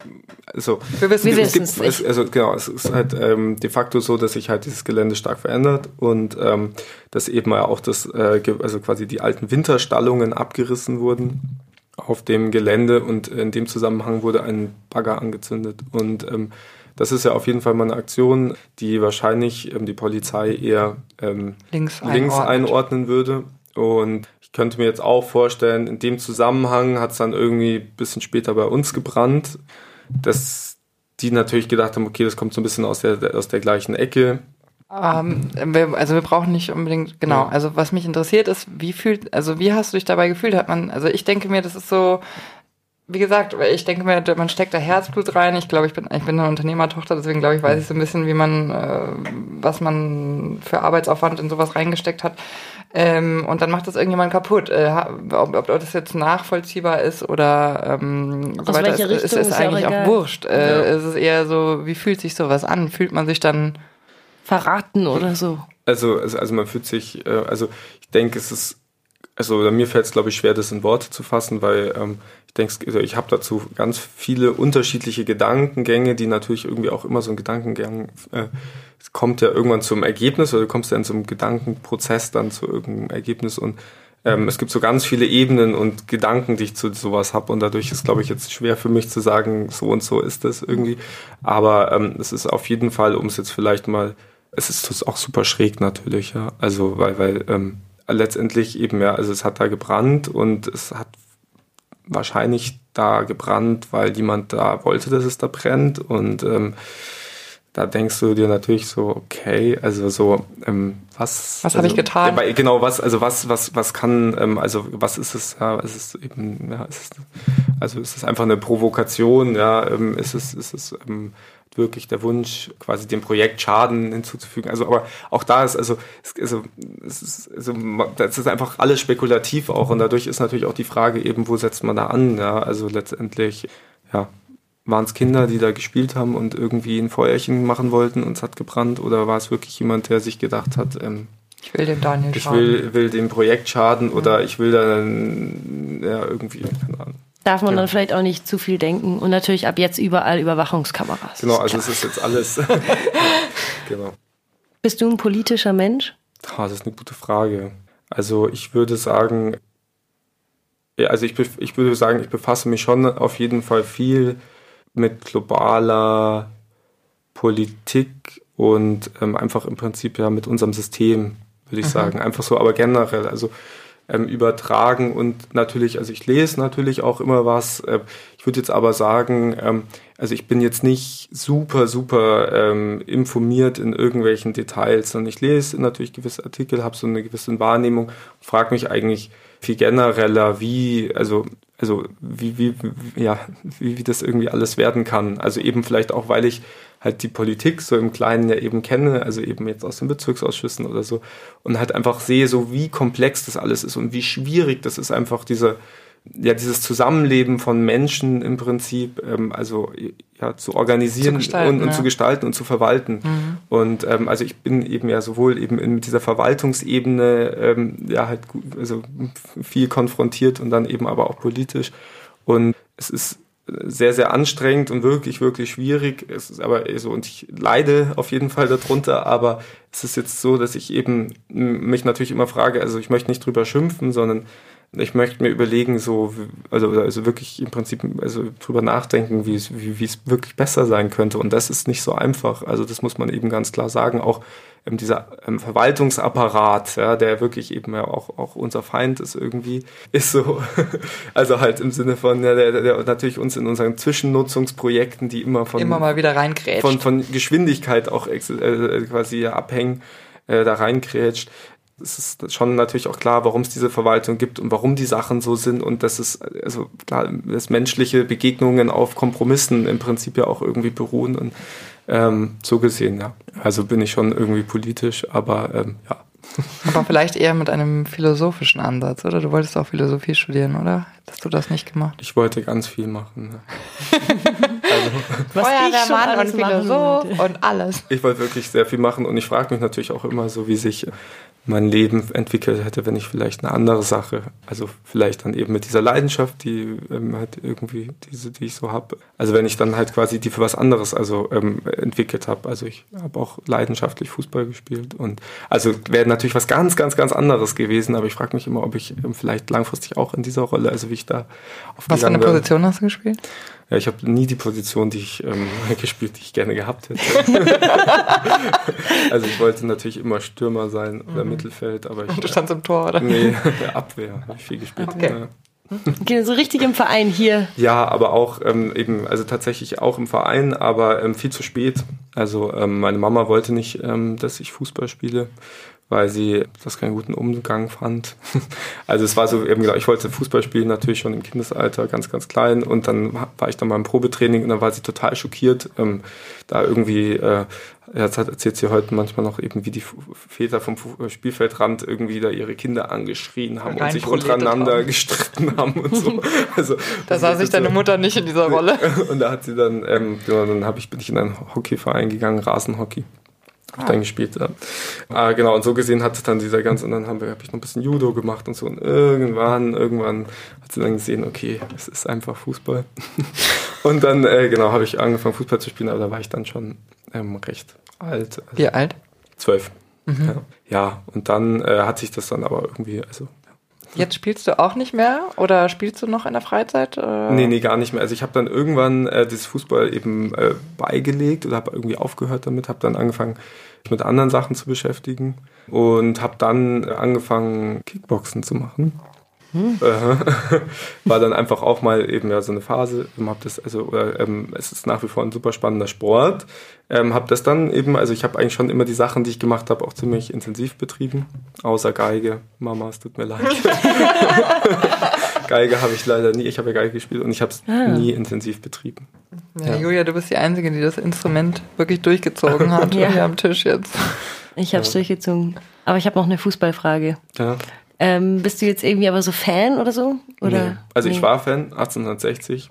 also, Wir wissen Wir es gibt, es, also genau, es ist halt ähm, de facto so, dass sich halt dieses Gelände stark verändert und ähm, dass eben auch das, äh, also quasi die alten Winterstallungen abgerissen wurden auf dem Gelände und in dem Zusammenhang wurde ein Bagger angezündet und ähm, das ist ja auf jeden Fall mal eine Aktion, die wahrscheinlich ähm, die Polizei eher ähm, Links links einordnen würde. Und ich könnte mir jetzt auch vorstellen, in dem Zusammenhang hat es dann irgendwie ein bisschen später bei uns gebrannt, dass die natürlich gedacht haben, okay, das kommt so ein bisschen aus der, aus der gleichen Ecke. Ähm, wir, also wir brauchen nicht unbedingt, genau. Also was mich interessiert ist, wie fühlt, also wie hast du dich dabei gefühlt? Hat man, also ich denke mir, das ist so, wie gesagt, ich denke mir, man steckt da Herzblut rein. Ich glaube, ich bin, ich bin eine Unternehmertochter, deswegen glaube ich, weiß ich so ein bisschen, wie man, äh, was man für Arbeitsaufwand in sowas reingesteckt hat. Ähm, und dann macht das irgendjemand kaputt. Äh, ob, ob das jetzt nachvollziehbar ist oder ähm, so Aus weiter, ist, ist, ist ist auch eigentlich auch, egal. wurscht. Äh, Ja. Es ist eher so, wie fühlt sich sowas an? Fühlt man sich dann Verraten oder so. Also, also, also man fühlt sich, äh, also ich denke, es ist, also mir fällt es, glaube ich, schwer, das in Worte zu fassen, weil ähm, ich denke, also ich habe dazu ganz viele unterschiedliche Gedankengänge, die natürlich irgendwie auch immer so ein Gedankengang, äh, kommt ja irgendwann zum Ergebnis oder du kommst ja in so einem Gedankenprozess dann zu irgendeinem Ergebnis und ähm, es gibt so ganz viele Ebenen und Gedanken, die ich zu sowas habe und dadurch ist, glaube ich, jetzt schwer für mich zu sagen, so und so ist das irgendwie. Aber ähm, es ist auf jeden Fall, um es jetzt vielleicht mal es ist auch super schräg natürlich, ja. Also, weil, weil ähm, letztendlich eben, ja, also es hat da gebrannt und es hat wahrscheinlich da gebrannt, weil jemand da wollte, dass es da brennt. Und ähm, da denkst du dir natürlich so, okay, also so, ähm, was. Was also, ich getan? ja, Genau, was, also was, was, was kann, ähm, also was ist es, ja, es ist eben, ja, es ist, also es ist einfach eine Provokation, ja, ähm, es ist, es ist ähm, wirklich der Wunsch, quasi dem Projekt Schaden hinzuzufügen. Also, aber auch da ist, also, es, also, ist, also, das ist einfach alles spekulativ auch und dadurch ist natürlich auch die Frage eben, wo setzt man da an, ja, also letztendlich, ja, waren es Kinder, die da gespielt haben und irgendwie ein Feuerchen machen wollten und es hat gebrannt oder war es wirklich jemand, der sich gedacht hat, ähm, Ich will dem Daniel ich schauen. will, will dem Projekt schaden oder ich will dann ja, irgendwie, keine Ahnung. Darf man Ja. dann vielleicht auch nicht zu viel denken. Und natürlich ab jetzt überall Überwachungskameras. Genau, also es ist jetzt alles. genau. Bist du ein politischer Mensch? Das ist eine gute Frage. Also ich würde sagen, also ich, ich würde sagen, ich befasse mich schon auf jeden Fall viel mit globaler Politik und ähm, einfach im Prinzip ja mit unserem System, würde ich sagen. Einfach so, aber generell, also ähm, übertragen und natürlich, also ich lese natürlich auch immer was. Äh, ich würde jetzt aber sagen, ähm, also ich bin jetzt nicht super, super ähm, informiert in irgendwelchen Details, sondern ich lese natürlich gewisse Artikel, habe so eine gewisse Wahrnehmung, frage mich eigentlich viel genereller, wie, also, also wie, wie, ja, wie, wie das irgendwie alles werden kann. Also eben vielleicht auch, weil ich halt die Politik so im Kleinen ja eben kenne, also eben jetzt aus den Bezirksausschüssen oder so, und halt einfach sehe, so wie komplex das alles ist und wie schwierig das ist, einfach diese, ja, dieses Zusammenleben von Menschen im Prinzip, ähm, also ja, zu organisieren Zu und, und ja. zu gestalten und zu verwalten. Mhm. Und ähm, also ich bin eben ja sowohl eben in dieser Verwaltungsebene ähm, ja halt also viel konfrontiert und dann eben aber auch politisch. Und es ist sehr, sehr anstrengend und wirklich, wirklich schwierig. Es ist aber so, und ich leide auf jeden Fall darunter, aber es ist jetzt so, dass ich eben mich natürlich immer frage, also ich möchte nicht drüber schimpfen, sondern ich möchte mir überlegen, so, also, also wirklich im Prinzip, also drüber nachdenken, wie es, wie, wie es wirklich besser sein könnte. Und das ist nicht so einfach. Also das muss man eben ganz klar sagen. Auch ähm, dieser ähm, Verwaltungsapparat, ja, der wirklich eben ja auch, auch unser Feind ist irgendwie, ist so, also halt im Sinne von, ja, der, der natürlich uns in unseren Zwischennutzungsprojekten, die immer von, Immer mal wieder reingrätscht. von, von Geschwindigkeit auch ex- äh, quasi abhängen, äh, da reinkrätscht. Es ist schon natürlich auch klar, warum es diese Verwaltung gibt und warum die Sachen so sind und dass es, also klar, dass menschliche Begegnungen auf Kompromissen im Prinzip ja auch irgendwie beruhen und ähm, so gesehen, ja. Also bin ich schon irgendwie politisch, aber ähm, ja. Aber vielleicht eher mit einem philosophischen Ansatz, oder? Du wolltest auch Philosophie studieren, oder? Hast du das nicht gemacht? Ich wollte ganz viel machen. Ne? Was ich schon alles machen wollte. und alles. Ich wollte wirklich sehr viel machen und ich frage mich natürlich auch immer so, wie sich mein Leben entwickelt hätte, wenn ich vielleicht eine andere Sache, also vielleicht dann eben mit dieser Leidenschaft, die ähm, halt irgendwie diese, die ich so habe, also wenn ich dann halt quasi die für was anderes also ähm, entwickelt habe, also ich habe auch leidenschaftlich Fußball gespielt und also wäre natürlich was ganz, ganz, ganz anderes gewesen, aber ich frage mich immer, ob ich ähm, vielleicht langfristig auch in dieser Rolle, also wie ich da Was für eine. Position hast du gespielt? Ja, ich habe nie die Position, die ich ähm, gespielt, die ich gerne gehabt hätte. also ich wollte natürlich immer Stürmer sein oder Mittelfeld, aber ich Du standst im Tor, oder? nee, Abwehr habe ich viel gespielt. Okay. Ja. Okay, so richtig im Verein hier. Ja, aber auch ähm, eben, also tatsächlich auch im Verein, aber ähm, viel zu spät. Also ähm, meine Mama wollte nicht, ähm, dass ich Fußball spiele, weil sie das keinen guten Umgang fand. Also es war so eben genau, ich wollte Fußball spielen, natürlich schon im Kindesalter, ganz, ganz klein. Und dann war ich dann mal im Probetraining und dann war sie total schockiert, ähm, da irgendwie, äh, jetzt hat, erzählt sie heute manchmal noch eben, wie die Väter vom Fu- Spielfeldrand irgendwie da ihre Kinder angeschrien haben und sich untereinander haben. gestritten haben und so. Also, Da sah sich so- deine Mutter nicht in dieser Rolle. und da hat sie dann, ähm, dann hab ich, bin ich in einen Hockeyverein gegangen, Rasenhockey. Hab dann gespielt, ja. Ah, genau, und so gesehen hat dann dieser ganze, und dann haben wir, hab ich noch ein bisschen Judo gemacht und so. Und irgendwann, irgendwann hat sie dann gesehen, okay, es ist einfach Fußball. und dann, äh, genau, habe ich angefangen Fußball zu spielen, aber da war ich dann schon ähm, recht alt. Also Wie alt? zwölf. Ja. ja, und dann äh, hat sich das dann aber irgendwie, also Jetzt spielst du auch nicht mehr? Oder spielst du noch in der Freizeit? Äh, Nee, nee, gar nicht mehr. Also ich habe dann irgendwann äh, dieses Fußball eben äh, beigelegt oder habe irgendwie aufgehört damit, habe dann angefangen, mich mit anderen Sachen zu beschäftigen und habe dann angefangen, Kickboxen zu machen. Äh, war dann einfach auch mal eben ja so eine Phase. Ähm, hab das also ähm, es ist nach wie vor ein super spannender Sport. Ähm, habe das dann eben, also ich habe eigentlich schon immer die Sachen, die ich gemacht habe, auch ziemlich intensiv betrieben, außer Geige. Mama, es tut mir leid. Geige habe ich leider nie. Ich habe ja Geige gespielt und ich habe es nie intensiv betrieben. Ja, Ja. Julia, du bist die Einzige, die das Instrument wirklich durchgezogen hat. Ja. Hier am Tisch jetzt. Ich habe es durchgezogen. Aber ich habe noch eine Fußballfrage. Ja. Ähm, bist du jetzt irgendwie aber so Fan oder so? Oder? Nee. Also ich Nee. war Fan 1860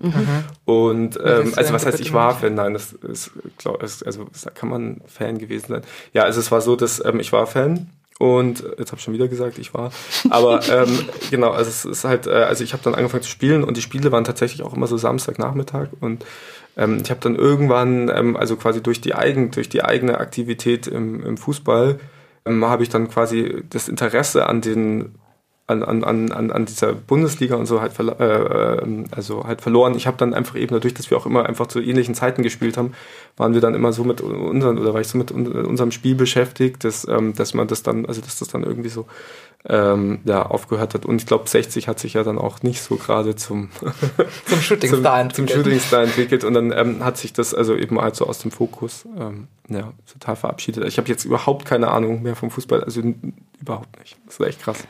und bist ähm, du also was heißt ich war? Fan? Nein, das ist glaub, also da kann man Fan gewesen sein. Ja, also es war so, dass ähm, ich war Fan und jetzt habe ich schon wieder gesagt, ich war. Aber ähm, genau, also es ist halt, äh, also ich habe dann angefangen zu spielen und die Spiele waren tatsächlich auch immer so Samstagnachmittag und ähm, ich habe dann irgendwann, ähm, also quasi durch die eigen, durch die eigene Aktivität im, im Fußball, ähm, habe ich dann quasi das Interesse an den an, an, an, an dieser Bundesliga und so halt, äh, ähm, also halt verloren. Ich habe dann einfach eben dadurch, dass wir auch immer einfach zu ähnlichen Zeiten gespielt haben, waren wir dann immer so mit unseren oder war ich so mit un unserem Spiel beschäftigt, dass, ähm, dass man das dann, also dass das dann irgendwie so ähm, ja, aufgehört hat. Und ich glaube, 60 hat sich ja dann auch nicht so gerade zum, Zum Shooting zum, Star zum entwickelt. Shooting Star entwickelt und dann ähm, hat sich das also eben halt so aus dem Fokus ähm, ja, total verabschiedet. Ich habe jetzt überhaupt keine Ahnung mehr vom Fußball, also überhaupt nicht. Das ist echt krass.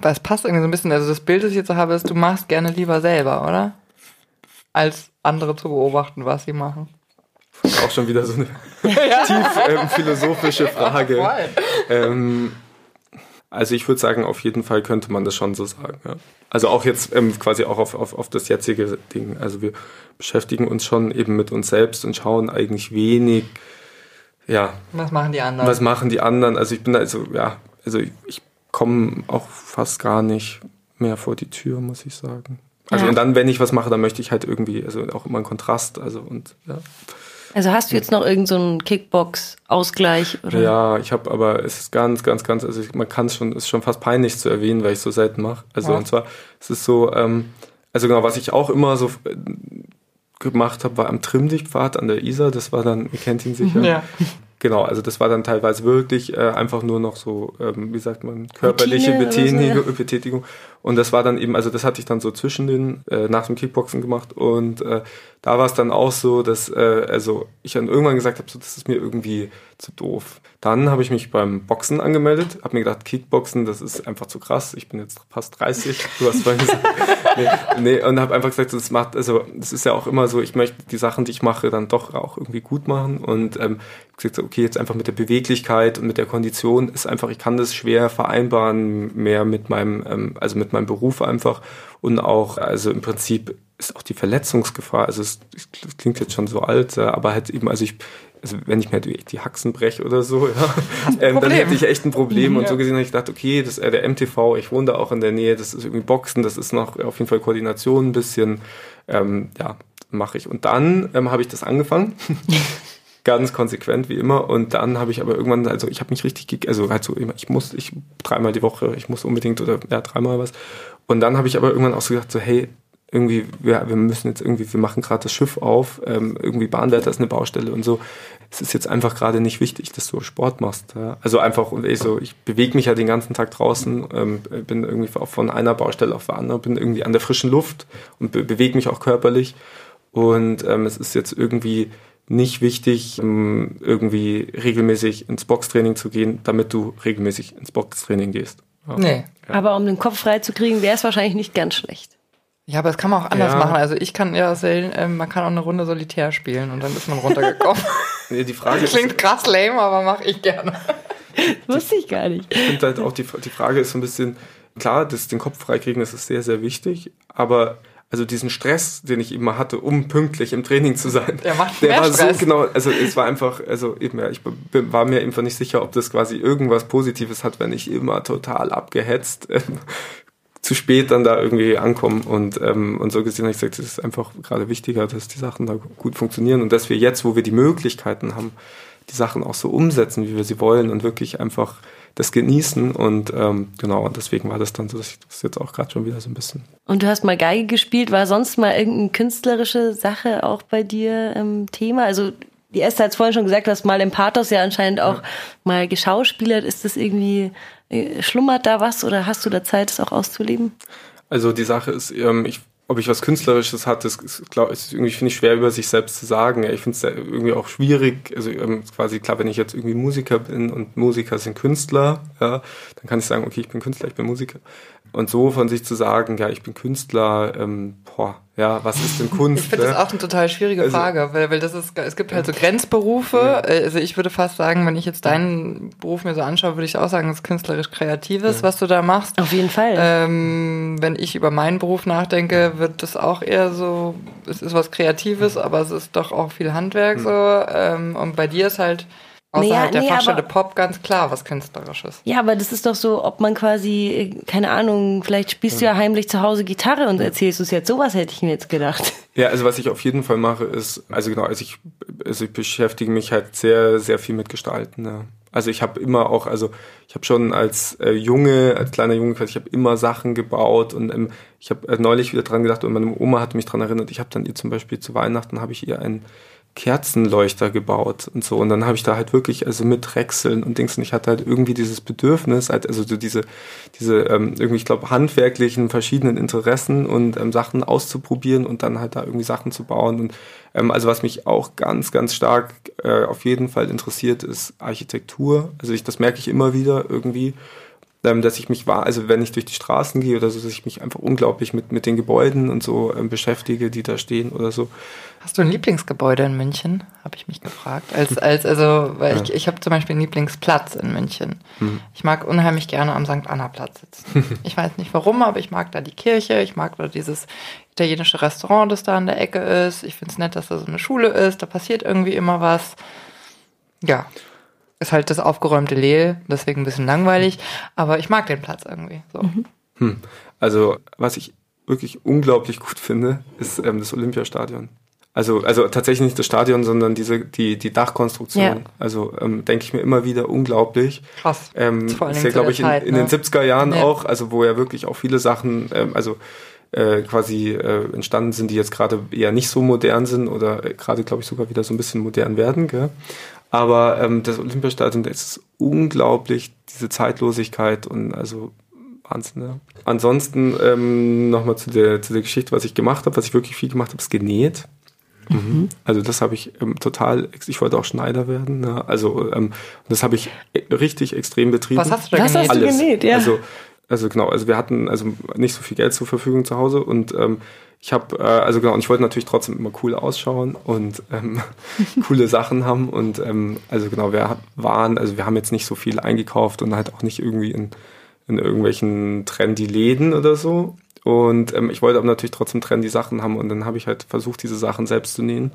Das passt irgendwie so ein bisschen. Also das Bild, das ich jetzt so habe, ist, du machst gerne lieber selber, oder? Als andere zu beobachten, was sie machen. auch schon wieder so eine tief ähm, philosophische Frage. Ähm, also ich würde sagen, auf jeden Fall könnte man das schon so sagen. Ja. Also auch jetzt ähm, quasi auch auf, auf, auf das jetzige Ding. Also wir beschäftigen uns schon eben mit uns selbst und schauen eigentlich wenig, ja. Was machen die anderen? Was machen die anderen? Also ich bin da, also ja, also ich, ich komme auch fast gar nicht mehr vor die Tür, muss ich sagen. Also ja. und dann, wenn ich was mache, dann möchte ich halt irgendwie, also auch immer einen Kontrast, also und ja. Also hast du jetzt noch irgendeinen so Kickbox-Ausgleich? Ja, ich habe aber, es ist ganz, ganz, ganz, also ich, man kann es schon, es ist schon fast peinlich zu erwähnen, weil ich so selten mache. Also ja. und zwar, es ist so, ähm, also genau, was ich auch immer so äh, gemacht habe, war am Trimmdichtpfad an der Isar, das war dann, ihr kennt ihn sicher. Ja. Genau, also das war dann teilweise wirklich äh, einfach nur noch so, ähm, wie sagt man, körperliche Betätigung, so, ja. Betätigung. Und das war dann eben, also das hatte ich dann so zwischen den, äh, nach dem Kickboxen gemacht. Und äh, da war es dann auch so, dass äh, also ich dann irgendwann gesagt habe, so, das ist mir irgendwie zu doof. Dann habe ich mich beim Boxen angemeldet, habe mir gedacht, Kickboxen, das ist einfach zu krass. Ich bin jetzt fast 30, du hast vorhin gesagt. nee, nee, und habe einfach gesagt, das macht, also das ist ja auch immer so, ich möchte die Sachen, die ich mache, dann doch auch irgendwie gut machen. Und ähm, gesagt, okay, jetzt einfach mit der Beweglichkeit und mit der Kondition ist einfach, ich kann das schwer vereinbaren mehr mit meinem, ähm, also mit meinem Beruf einfach und auch, also im Prinzip ist auch die Verletzungsgefahr, also es, es klingt jetzt schon so alt, aber halt eben, also ich, also wenn ich mir die Haxen breche oder so, ja, ähm, dann hätte ich echt ein Problem. Ja. Und so gesehen habe ich gedacht, okay, das ist äh, der MTV, ich wohne da auch in der Nähe, das ist irgendwie Boxen, das ist noch auf jeden Fall Koordination ein bisschen, ähm, ja, mache ich. Und dann ähm, habe ich das angefangen. ganz konsequent wie immer. Und dann habe ich aber irgendwann also ich habe mich richtig also halt so immer ich muss ich dreimal die Woche ich muss unbedingt oder ja dreimal was. Und dann habe ich aber irgendwann auch so gedacht so hey irgendwie wir, wir müssen jetzt irgendwie wir machen gerade das Schiff auf ähm, irgendwie Bahnwärter ist eine Baustelle und so. Es ist jetzt einfach gerade nicht wichtig dass du Sport machst ja? also einfach und ich so ich bewege mich ja den ganzen Tag draußen ähm, bin irgendwie von einer Baustelle auf die andere bin irgendwie an der frischen Luft und be bewege mich auch körperlich. Und ähm, es ist jetzt irgendwie nicht wichtig, ähm, irgendwie regelmäßig ins Boxtraining zu gehen, damit du regelmäßig ins Boxtraining gehst. Ja. Nee. Ja. Aber um den Kopf frei zu kriegen, wäre es wahrscheinlich nicht ganz schlecht. Ja, aber das kann man auch anders ja. machen. Also ich kann ja erzählen, äh, man kann auch eine Runde Solitär spielen und dann ist man runtergekommen. nee, die Frage Klingt krass lame, aber mache ich gerne. Wusste ich gar nicht. Ich finde halt auch, die, die Frage ist so ein bisschen, klar, das, den Kopf freikriegen, das ist sehr, sehr wichtig, aber also diesen Stress, den ich immer hatte, um pünktlich im Training zu sein, der, macht der war Stress. so genau, also es war einfach, also eben, ja, ich war mir einfach nicht sicher, ob das quasi irgendwas Positives hat, wenn ich immer total abgehetzt ähm, zu spät dann da irgendwie ankomme und ähm, und so gesehen habe ich gesagt, es ist einfach gerade wichtiger, dass die Sachen da gut funktionieren und dass wir jetzt, wo wir die Möglichkeiten haben, die Sachen auch so umsetzen, wie wir sie wollen und wirklich einfach das genießen und ähm, genau, und deswegen war das dann so, dass ich das jetzt auch gerade schon wieder so ein bisschen. Und du hast mal Geige gespielt, war sonst mal irgendeine künstlerische Sache auch bei dir ähm, Thema? Also die Esther hat es vorhin schon gesagt, du hast mal im Pathos ja anscheinend auch ja. mal geschauspielert. Ist das irgendwie, äh, schlummert da was oder hast du da Zeit, es auch auszuleben? Also die Sache ist, ähm, ich ob ich was Künstlerisches hatte, ist, glaub, ist irgendwie, finde ich, schwer über sich selbst zu sagen. Ich finde es irgendwie auch schwierig. Also ähm, quasi klar, wenn ich jetzt irgendwie Musiker bin und Musiker sind Künstler, ja, dann kann ich sagen, okay, ich bin Künstler, ich bin Musiker. Und so von sich zu sagen, ja, ich bin Künstler, ähm, boah, ja, was ist denn Kunst? Ich finde ne? das auch eine total schwierige also, Frage, weil, weil das ist, es gibt halt so Grenzberufe. Ja. Also ich würde fast sagen, wenn ich jetzt deinen Beruf mir so anschaue, würde ich auch sagen, es ist künstlerisch Kreatives, ja. was du da machst. Auf jeden Fall. Ähm, wenn ich über meinen Beruf nachdenke, wird das auch eher so, es ist was Kreatives, aber es ist doch auch viel Handwerk mhm. so. Ähm, und bei dir ist halt, Außerhalb naja, der nee, Fachstelle Pop ganz klar was Künstlerisches. Ja, aber das ist doch so, ob man quasi, keine Ahnung, vielleicht spielst du ja heimlich zu Hause Gitarre und erzählst du es jetzt. Sowas hätte ich mir jetzt gedacht. Ja, also was ich auf jeden Fall mache, ist, also genau, also ich, also ich beschäftige mich halt sehr, sehr viel mit Gestalten. Ja. Also ich habe immer auch, also ich habe schon als äh, Junge, als kleiner Junge, ich habe immer Sachen gebaut und ähm, ich habe äh, neulich wieder dran gedacht und meine Oma hat mich dran erinnert. Ich habe dann ihr zum Beispiel zu Weihnachten habe ich ihr ein Kerzenleuchter gebaut und so. Und dann habe ich da halt wirklich, also mit Drechseln und Dings, und ich hatte halt irgendwie dieses Bedürfnis, halt, also so diese, diese ähm, irgendwie, ich glaube, handwerklichen verschiedenen Interessen und ähm, Sachen auszuprobieren und dann halt da irgendwie Sachen zu bauen. Und ähm, also was mich auch ganz, ganz stark äh, auf jeden Fall interessiert, ist Architektur. Also ich, das merke ich immer wieder irgendwie ähm, dass ich mich war, also wenn ich durch die Straßen gehe oder so, dass ich mich einfach unglaublich mit, mit den Gebäuden und so ähm, beschäftige, die da stehen oder so. Hast du ein Lieblingsgebäude in München? Habe ich mich gefragt. Als, als, also, weil ja. ich, ich habe zum Beispiel einen Lieblingsplatz in München. Hm. Ich mag unheimlich gerne am St. Anna-Platz sitzen. ich weiß nicht warum, aber ich mag da die Kirche, ich mag da dieses italienische Restaurant, das da an der Ecke ist. Ich finde es nett, dass da so eine Schule ist, da passiert irgendwie immer was. Ja, ist halt das aufgeräumte Lehl, deswegen ein bisschen langweilig, aber ich mag den Platz irgendwie. So. Mhm. Hm. Also, was ich wirklich unglaublich gut finde, ist ähm, das Olympiastadion. Also, also tatsächlich nicht das Stadion, sondern diese, die, die Dachkonstruktion. Ja. Also ähm, denke ich mir immer wieder unglaublich. Krass. Ähm, Vor allem ist ja, glaube ich, in, Zeit, in ne? den 70er Jahren ja. auch, also wo ja wirklich auch viele Sachen, ähm, also äh, quasi äh, entstanden sind, die jetzt gerade eher nicht so modern sind oder äh, gerade, glaube ich, sogar wieder so ein bisschen modern werden. Gell? Aber ähm, das Olympiastadion, das ist unglaublich, diese Zeitlosigkeit und also Wahnsinn. Ja. Ansonsten ähm, nochmal zu der, zu der Geschichte, was ich gemacht habe, was ich wirklich viel gemacht habe, ist genäht. Mhm. Also das habe ich ähm, total, ich wollte auch Schneider werden. Ne? Also ähm, das habe ich e, richtig extrem betrieben. Was hast du da Was genäht? Hast du genäht? Ja. Also, also genau, also wir hatten also nicht so viel Geld zur Verfügung zu Hause und ähm, ich habe, äh, also genau, und ich wollte natürlich trotzdem immer cool ausschauen und ähm, coole Sachen haben. Und ähm, also genau, wir waren, also wir haben jetzt nicht so viel eingekauft und halt auch nicht irgendwie in, in irgendwelchen trendy Läden oder so. Und ähm, ich wollte aber natürlich trotzdem trendy Sachen haben und dann habe ich halt versucht, diese Sachen selbst zu nähen.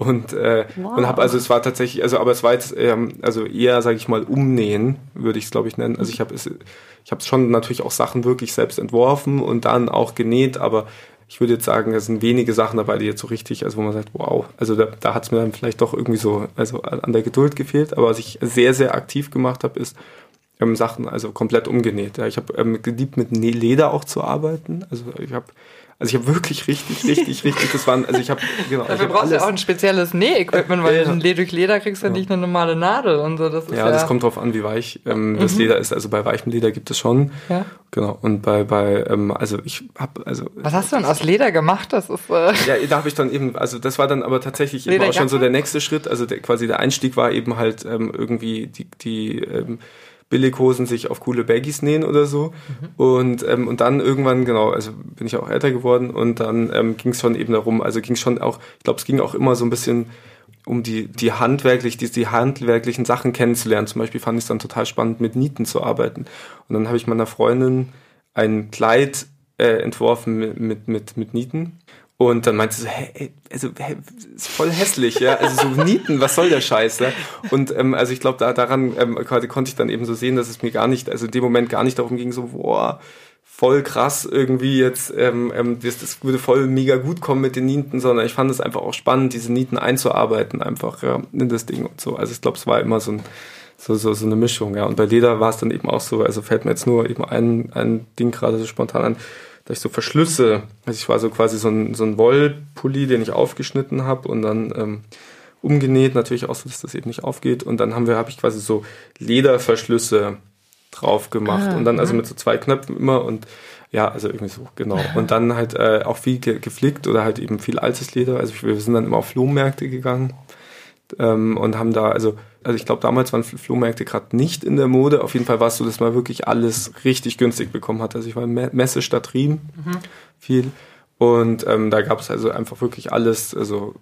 Und, äh, wow. und habe also es war tatsächlich, also aber es war jetzt ähm, also eher, sage ich mal, umnähen, würde ich es glaube ich nennen. Also ich habe es, ich habe schon natürlich auch Sachen wirklich selbst entworfen und dann auch genäht, aber ich würde jetzt sagen, es sind wenige Sachen dabei, die jetzt so richtig, also wo man sagt, wow, also da, da hat es mir dann vielleicht doch irgendwie so, also an der Geduld gefehlt. Aber was ich sehr, sehr aktiv gemacht habe, ist ähm, Sachen also komplett umgenäht. Ja, ich habe ähm, geliebt, mit Leder auch zu arbeiten. Also ich habe also ich habe wirklich richtig, richtig, richtig, das waren, also ich habe, genau. Dafür ich brauchst du ja auch ein spezielles Näh-Equipment, weil ja. durch Leder kriegst du ja nicht eine normale Nadel und so. Das ist ja, ja, das kommt drauf an, wie weich ähm, das mhm. Leder ist. Also bei weichem Leder gibt es schon. Ja. Genau. Und bei, bei ähm, also ich habe, also. Was hast du denn aus Leder gemacht? Das ist, äh Ja, da habe ich dann eben, also das war dann aber tatsächlich eben auch schon so der nächste Schritt. Also der, quasi der Einstieg war eben halt ähm, irgendwie die, die ähm, Billighosen sich auf coole Baggies nähen oder so. Mhm. Und, ähm, und dann irgendwann, genau, also bin ich auch älter geworden und dann ähm, ging es schon eben darum, also ging es schon auch, ich glaube, es ging auch immer so ein bisschen um die, die handwerklich, die, die handwerklichen Sachen kennenzulernen. Zum Beispiel fand ich es dann total spannend, mit Nieten zu arbeiten. Und dann habe ich meiner Freundin ein Kleid äh, entworfen mit, mit, mit, mit Nieten. Und dann meinte sie so, hä, also hä, ist voll hässlich, ja. Also so Nieten, was soll der Scheiß, ja? Und ähm, also ich glaube, da, daran ähm, konnte ich dann eben so sehen, dass es mir gar nicht, also in dem Moment gar nicht darum ging, so, boah, voll krass irgendwie jetzt, ähm, ähm, das, das würde voll mega gut kommen mit den Nieten, sondern ich fand es einfach auch spannend, diese Nieten einzuarbeiten, einfach ja, in das Ding und so. Also ich glaube, es war immer so ein so, so, so eine Mischung, ja. Und bei Leder war es dann eben auch so, also fällt mir jetzt nur eben ein, ein Ding gerade so spontan an dass ich so Verschlüsse, also ich war so quasi so ein, so ein Wollpulli, den ich aufgeschnitten habe und dann ähm, umgenäht, natürlich auch so, dass das eben nicht aufgeht. Und dann haben wir, habe ich quasi so Lederverschlüsse drauf gemacht ah, und dann also mit so zwei Knöpfen immer und ja, also irgendwie so, genau. Und dann halt äh, auch viel ge geflickt oder halt eben viel altes Leder. Also wir sind dann immer auf Flohmärkte gegangen ähm, und haben da, also, also ich glaube, damals waren Flohmärkte gerade nicht in der Mode. Auf jeden Fall war es so, dass man wirklich alles richtig günstig bekommen hat. Also ich war in Messe statt Riem mhm. viel. Und ähm, da gab es also einfach wirklich alles, also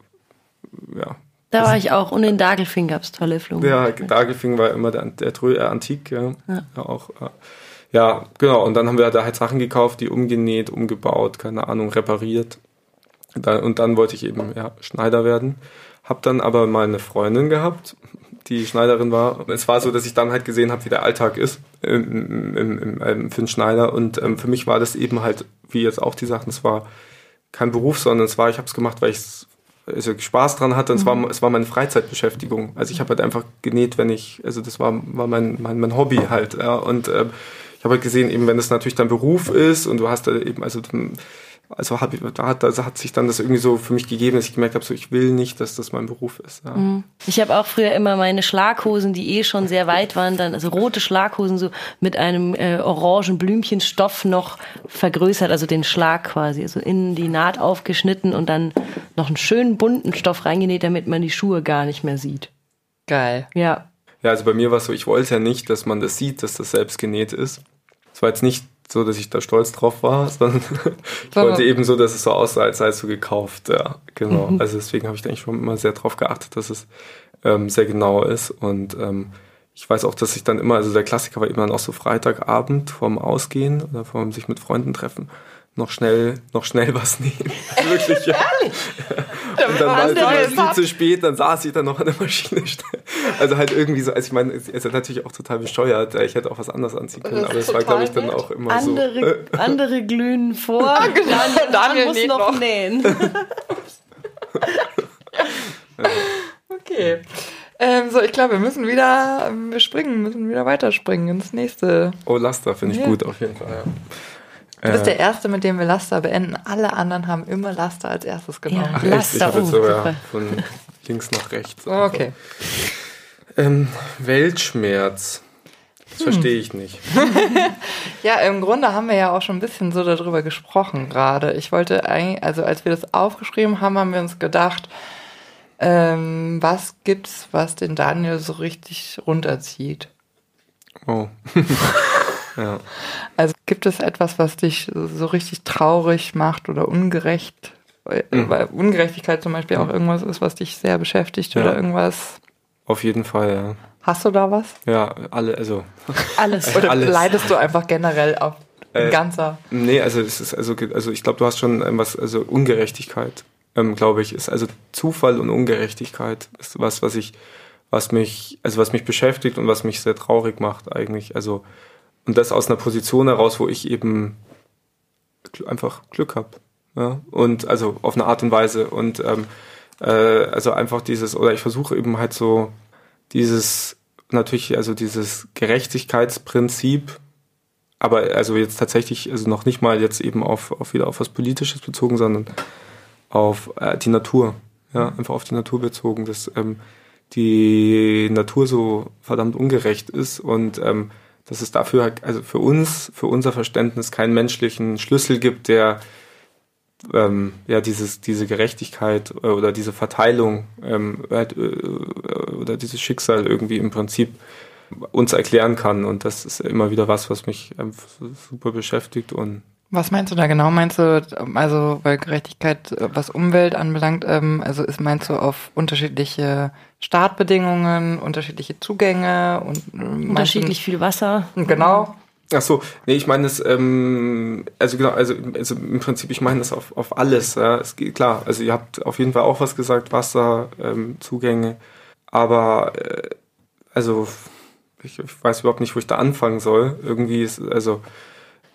ja. Da war ich auch und in Dagelfing gab es tolle Flohmärkte. Ja, Dagelfing war immer der, der Trö Antik, ja. ja. ja auch. Ja. ja, genau. Und dann haben wir da halt Sachen gekauft, die umgenäht, umgebaut, keine Ahnung, repariert. und dann wollte ich eben ja, Schneider werden. Hab dann aber mal eine Freundin gehabt, die Schneiderin war. Und es war so, dass ich dann halt gesehen habe, wie der Alltag ist im, im, im, einen Schneider. Und ähm, für mich war das eben halt, wie jetzt auch die Sachen, es war kein Beruf, sondern es war, ich habe es gemacht, weil ich also Spaß dran hatte. Und mhm. es, war, es war meine Freizeitbeschäftigung. Also ich habe halt einfach genäht, wenn ich, also das war, war mein, mein, mein Hobby halt. Ja. Und ähm, ich habe halt gesehen, eben wenn es natürlich dein Beruf ist und du hast da eben, also also hab, da hat, also hat sich dann das irgendwie so für mich gegeben, dass ich gemerkt habe, so ich will nicht, dass das mein Beruf ist. Ja. Mhm. Ich habe auch früher immer meine Schlaghosen, die eh schon sehr weit waren, dann also rote Schlaghosen so mit einem äh, orangen Blümchenstoff noch vergrößert, also den Schlag quasi, also in die Naht aufgeschnitten und dann noch einen schönen bunten Stoff reingenäht, damit man die Schuhe gar nicht mehr sieht. Geil. Ja. Ja, also bei mir war es so, ich wollte ja nicht, dass man das sieht, dass das selbst genäht ist. Es war jetzt nicht so, dass ich da stolz drauf war, sondern ich wollte eben so, dass es so aussah, als sei es so gekauft. Ja, genau. Mhm. Also deswegen habe ich eigentlich schon immer sehr darauf geachtet, dass es ähm, sehr genau ist. Und ähm, ich weiß auch, dass ich dann immer, also der Klassiker war immer dann auch so Freitagabend vorm Ausgehen oder vorm sich mit Freunden treffen noch schnell, noch schnell was nehmen. Wirklich, ja. Und dann war es immer viel zu spät, dann saß ich dann noch an der Maschine. Also halt irgendwie so, also ich meine, es ist natürlich auch total besteuert. Ich hätte auch was anderes anziehen können, aber es war, glaube ich, dann auch immer andere, so. Andere glühen vor, ah, genau. Daniel muss noch, noch nähen. okay. Ähm, so, ich glaube, wir müssen wieder, wir springen, müssen wieder weiterspringen ins nächste. Oh, Laster finde ich ja. gut, auf jeden Fall, ja. Du bist der Erste, mit dem wir Laster beenden. Alle anderen haben immer Laster als erstes genommen. Ja, Laster, ich habe jetzt so ja, von links nach rechts. okay. Ähm, Weltschmerz. Das hm. verstehe ich nicht. ja, im Grunde haben wir ja auch schon ein bisschen so darüber gesprochen gerade. Ich wollte eigentlich, also als wir das aufgeschrieben haben, haben wir uns gedacht, ähm, was gibt's, was den Daniel so richtig runterzieht? Oh. Ja. Also gibt es etwas, was dich so richtig traurig macht oder ungerecht? Mhm. Weil Ungerechtigkeit zum Beispiel auch irgendwas ist, was dich sehr beschäftigt ja. oder irgendwas. Auf jeden Fall, ja. Hast du da was? Ja, alle, also. Alles. Oder alles. leidest du einfach generell auf äh, ganzer? Nee, also es ist, also, also ich glaube, du hast schon was, also Ungerechtigkeit, ähm, glaube ich, ist also Zufall und Ungerechtigkeit ist was, was ich, was mich, also was mich beschäftigt und was mich sehr traurig macht eigentlich. Also und das aus einer Position heraus, wo ich eben einfach Glück habe. Ja? Und also auf eine Art und Weise. Und ähm, äh, also einfach dieses, oder ich versuche eben halt so dieses, natürlich, also dieses Gerechtigkeitsprinzip, aber also jetzt tatsächlich, also noch nicht mal jetzt eben auf, auf wieder auf was Politisches bezogen, sondern auf äh, die Natur. Ja, einfach auf die Natur bezogen, dass ähm, die Natur so verdammt ungerecht ist und ähm, dass es dafür, also für uns, für unser Verständnis keinen menschlichen Schlüssel gibt, der ähm, ja dieses, diese Gerechtigkeit äh, oder diese Verteilung ähm, äh, oder dieses Schicksal irgendwie im Prinzip uns erklären kann. Und das ist immer wieder was, was mich ähm, super beschäftigt und was meinst du da genau? Meinst du, also weil Gerechtigkeit, was Umwelt anbelangt, ähm, also ist meinst du auf unterschiedliche Startbedingungen, unterschiedliche Zugänge und äh, unterschiedlich viel Wasser? Genau. Ach so, nee, ich meine das, ähm, also genau, also, also im Prinzip, ich meine das auf, auf alles. Ja. Es geht, klar, also ihr habt auf jeden Fall auch was gesagt, Wasser, ähm, Zugänge, aber äh, also ich, ich weiß überhaupt nicht, wo ich da anfangen soll. Irgendwie ist, also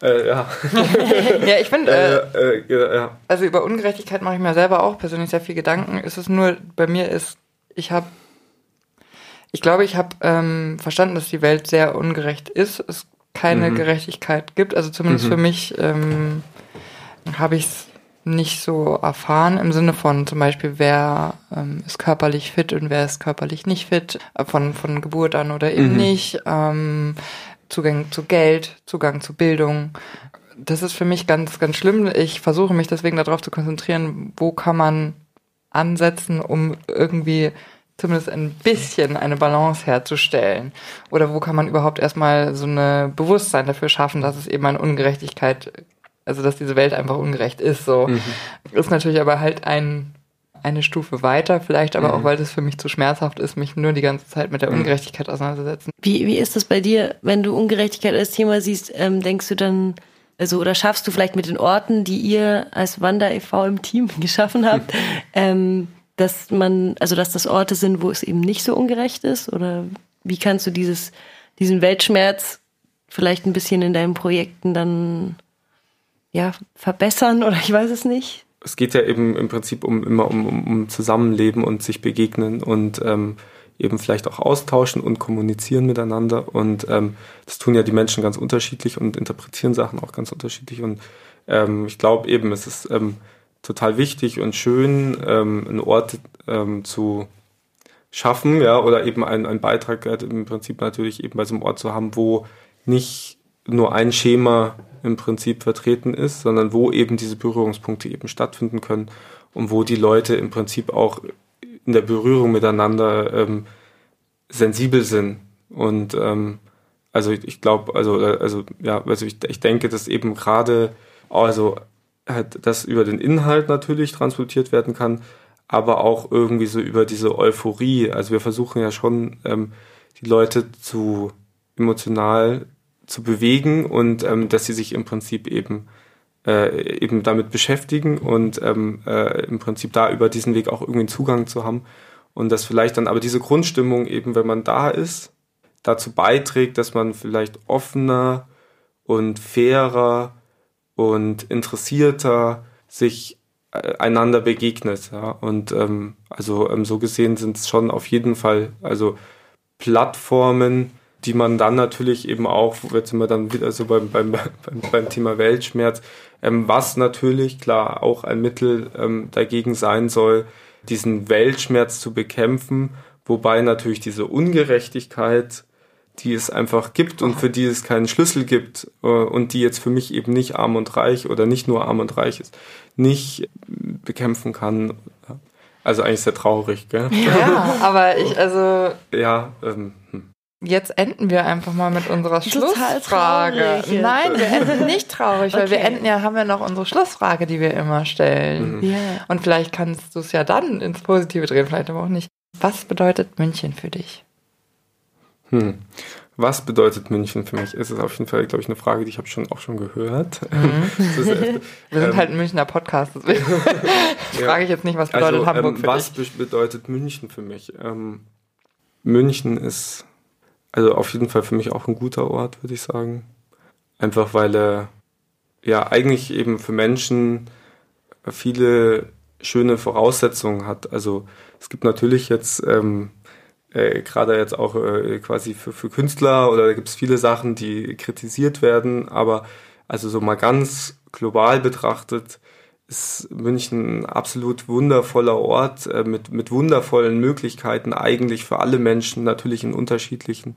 äh, ja. ja, ich finde, äh, äh, ja. also über Ungerechtigkeit mache ich mir selber auch persönlich sehr viel Gedanken. Ist es nur, bei mir ist, ich habe, ich glaube, ich habe ähm, verstanden, dass die Welt sehr ungerecht ist, es keine mhm. Gerechtigkeit gibt. Also zumindest mhm. für mich ähm, habe ich es nicht so erfahren im Sinne von zum Beispiel, wer ähm, ist körperlich fit und wer ist körperlich nicht fit, äh, von, von Geburt an oder eben mhm. nicht. Ähm, Zugang zu Geld, Zugang zu Bildung. Das ist für mich ganz, ganz schlimm. Ich versuche mich deswegen darauf zu konzentrieren, wo kann man ansetzen, um irgendwie zumindest ein bisschen eine Balance herzustellen? Oder wo kann man überhaupt erstmal so eine Bewusstsein dafür schaffen, dass es eben eine Ungerechtigkeit, also dass diese Welt einfach ungerecht ist, so. Mhm. Ist natürlich aber halt ein eine Stufe weiter, vielleicht aber mhm. auch, weil das für mich zu schmerzhaft ist, mich nur die ganze Zeit mit der mhm. Ungerechtigkeit auseinanderzusetzen. Wie, wie ist das bei dir, wenn du Ungerechtigkeit als Thema siehst, ähm, denkst du dann, also oder schaffst du vielleicht mit den Orten, die ihr als Wander e.V. im Team geschaffen habt, ähm, dass man, also dass das Orte sind, wo es eben nicht so ungerecht ist? Oder wie kannst du dieses, diesen Weltschmerz vielleicht ein bisschen in deinen Projekten dann ja, verbessern oder ich weiß es nicht? Es geht ja eben im Prinzip um immer um, um, Zusammenleben und sich begegnen und ähm, eben vielleicht auch austauschen und kommunizieren miteinander. Und ähm, das tun ja die Menschen ganz unterschiedlich und interpretieren Sachen auch ganz unterschiedlich. Und ähm, ich glaube eben, es ist ähm, total wichtig und schön, ähm, einen Ort ähm, zu schaffen, ja, oder eben einen, einen Beitrag äh, im Prinzip natürlich eben bei so einem Ort zu haben, wo nicht nur ein Schema im Prinzip vertreten ist, sondern wo eben diese Berührungspunkte eben stattfinden können und wo die Leute im Prinzip auch in der Berührung miteinander ähm, sensibel sind. Und ähm, also ich glaube, also, also ja, also ich, ich denke, dass eben gerade, also halt, das über den Inhalt natürlich transportiert werden kann, aber auch irgendwie so über diese Euphorie. Also wir versuchen ja schon, ähm, die Leute zu emotional zu bewegen und ähm, dass sie sich im Prinzip eben äh, eben damit beschäftigen und ähm, äh, im Prinzip da über diesen Weg auch irgendwie einen Zugang zu haben und dass vielleicht dann aber diese Grundstimmung eben, wenn man da ist, dazu beiträgt, dass man vielleicht offener und fairer und interessierter sich äh, einander begegnet. Ja? Und ähm, also ähm, so gesehen sind es schon auf jeden Fall also Plattformen, die man dann natürlich eben auch, jetzt sind wir dann wieder so beim, beim, beim, beim Thema Weltschmerz, ähm, was natürlich klar auch ein Mittel ähm, dagegen sein soll, diesen Weltschmerz zu bekämpfen, wobei natürlich diese Ungerechtigkeit, die es einfach gibt und für die es keinen Schlüssel gibt äh, und die jetzt für mich eben nicht arm und reich oder nicht nur arm und reich ist, nicht bekämpfen kann. Also eigentlich sehr traurig, gell? Ja, aber ich, also. Ja, ähm, hm. Jetzt enden wir einfach mal mit unserer Schlussfrage. Nein, wir enden nicht traurig, weil okay. wir enden ja, haben ja noch unsere Schlussfrage, die wir immer stellen. Mhm. Yeah. Und vielleicht kannst du es ja dann ins Positive drehen, vielleicht aber auch nicht. Was bedeutet München für dich? Hm. Was bedeutet München für mich? Es ist auf jeden Fall, glaube ich, eine Frage, die ich habe schon auch schon gehört. Mhm. ist, äh, wir sind ähm, halt ein Münchner Podcast, deswegen ja. frage ich jetzt nicht, was bedeutet also, Hamburg ähm, für was dich? Was bedeutet München für mich? Ähm, München ist also auf jeden Fall für mich auch ein guter Ort, würde ich sagen. Einfach weil er ja eigentlich eben für Menschen viele schöne Voraussetzungen hat. Also es gibt natürlich jetzt ähm, äh, gerade jetzt auch äh, quasi für, für Künstler oder da gibt es viele Sachen, die kritisiert werden, aber also so mal ganz global betrachtet ist München ein absolut wundervoller Ort äh, mit, mit wundervollen Möglichkeiten eigentlich für alle Menschen, natürlich in unterschiedlichen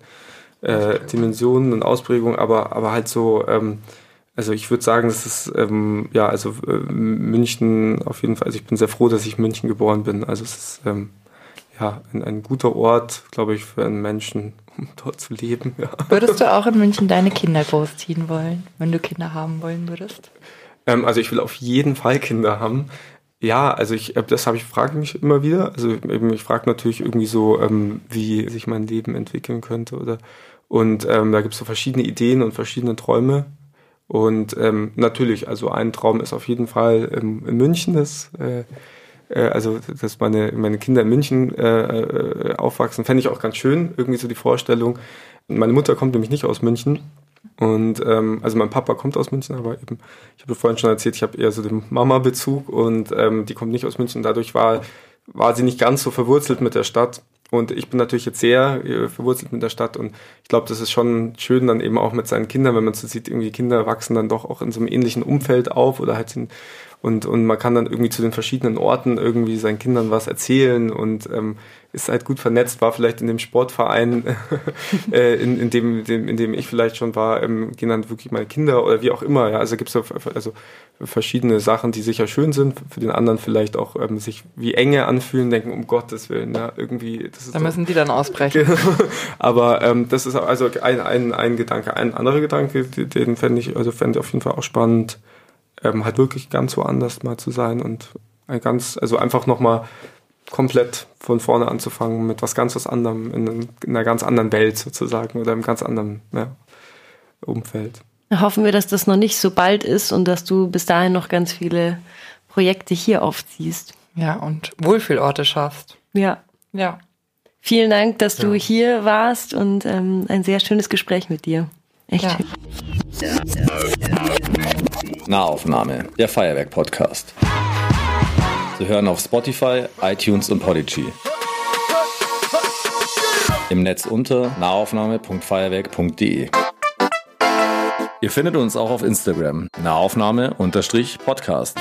äh, Dimensionen und Ausprägungen, aber, aber halt so, ähm, also ich würde sagen, das ist, ähm, ja, also äh, München auf jeden Fall, also ich bin sehr froh, dass ich in München geboren bin. Also es ist, ähm, ja, ein, ein guter Ort, glaube ich, für einen Menschen, um dort zu leben. Ja. Würdest du auch in München deine Kinder großziehen wollen, wenn du Kinder haben wollen würdest? Ähm, also ich will auf jeden Fall Kinder haben. Ja, also ich, äh, das habe ich frage mich immer wieder. Also eben, ich frage natürlich irgendwie so, ähm, wie sich mein Leben entwickeln könnte oder und ähm, da gibt es so verschiedene Ideen und verschiedene Träume. Und ähm, natürlich, also ein Traum ist auf jeden Fall ähm, in München, das, äh, äh, also dass meine, meine Kinder in München äh, äh, aufwachsen, fände ich auch ganz schön, irgendwie so die Vorstellung. Meine Mutter kommt nämlich nicht aus München, und ähm, also mein Papa kommt aus München, aber eben, ich habe vorhin schon erzählt, ich habe eher so den Mama-Bezug und ähm, die kommt nicht aus München. Dadurch war, war sie nicht ganz so verwurzelt mit der Stadt. Und ich bin natürlich jetzt sehr äh, verwurzelt mit der Stadt und ich glaube, das ist schon schön dann eben auch mit seinen Kindern, wenn man so sieht, irgendwie Kinder wachsen dann doch auch in so einem ähnlichen Umfeld auf oder halt in, und, und man kann dann irgendwie zu den verschiedenen Orten irgendwie seinen Kindern was erzählen und ähm, ist halt gut vernetzt, war vielleicht in dem Sportverein, äh, in, in, dem, dem, in dem ich vielleicht schon war, ähm, gehen dann wirklich meine Kinder oder wie auch immer. Ja, also gibt es also verschiedene Sachen, die sicher schön sind, für den anderen vielleicht auch ähm, sich wie Enge anfühlen, denken, um Gottes Willen, ja, irgendwie. Das ist da müssen doch, die dann ausbrechen. Aber ähm, das ist also ein, ein, ein Gedanke. Ein anderer Gedanke, den fände ich, also fände ich auf jeden Fall auch spannend, ähm, halt wirklich ganz woanders mal zu sein und ein ganz, also einfach nochmal komplett von vorne anzufangen mit was ganz was anderem, in, in einer ganz anderen Welt sozusagen oder im ganz anderen ja, Umfeld. Hoffen wir, dass das noch nicht so bald ist und dass du bis dahin noch ganz viele Projekte hier aufziehst. Ja, und Wohlfühlorte schaffst. Ja. Ja. Vielen Dank, dass du ja. hier warst und ähm, ein sehr schönes Gespräch mit dir. Echt ja. Nahaufnahme, der Feuerwerk-Podcast. Zu hören auf Spotify, iTunes und Podigy. Im Netz unter nahaufnahme.feuerwerk.de. Ihr findet uns auch auf Instagram, Nahaufnahme-Podcast.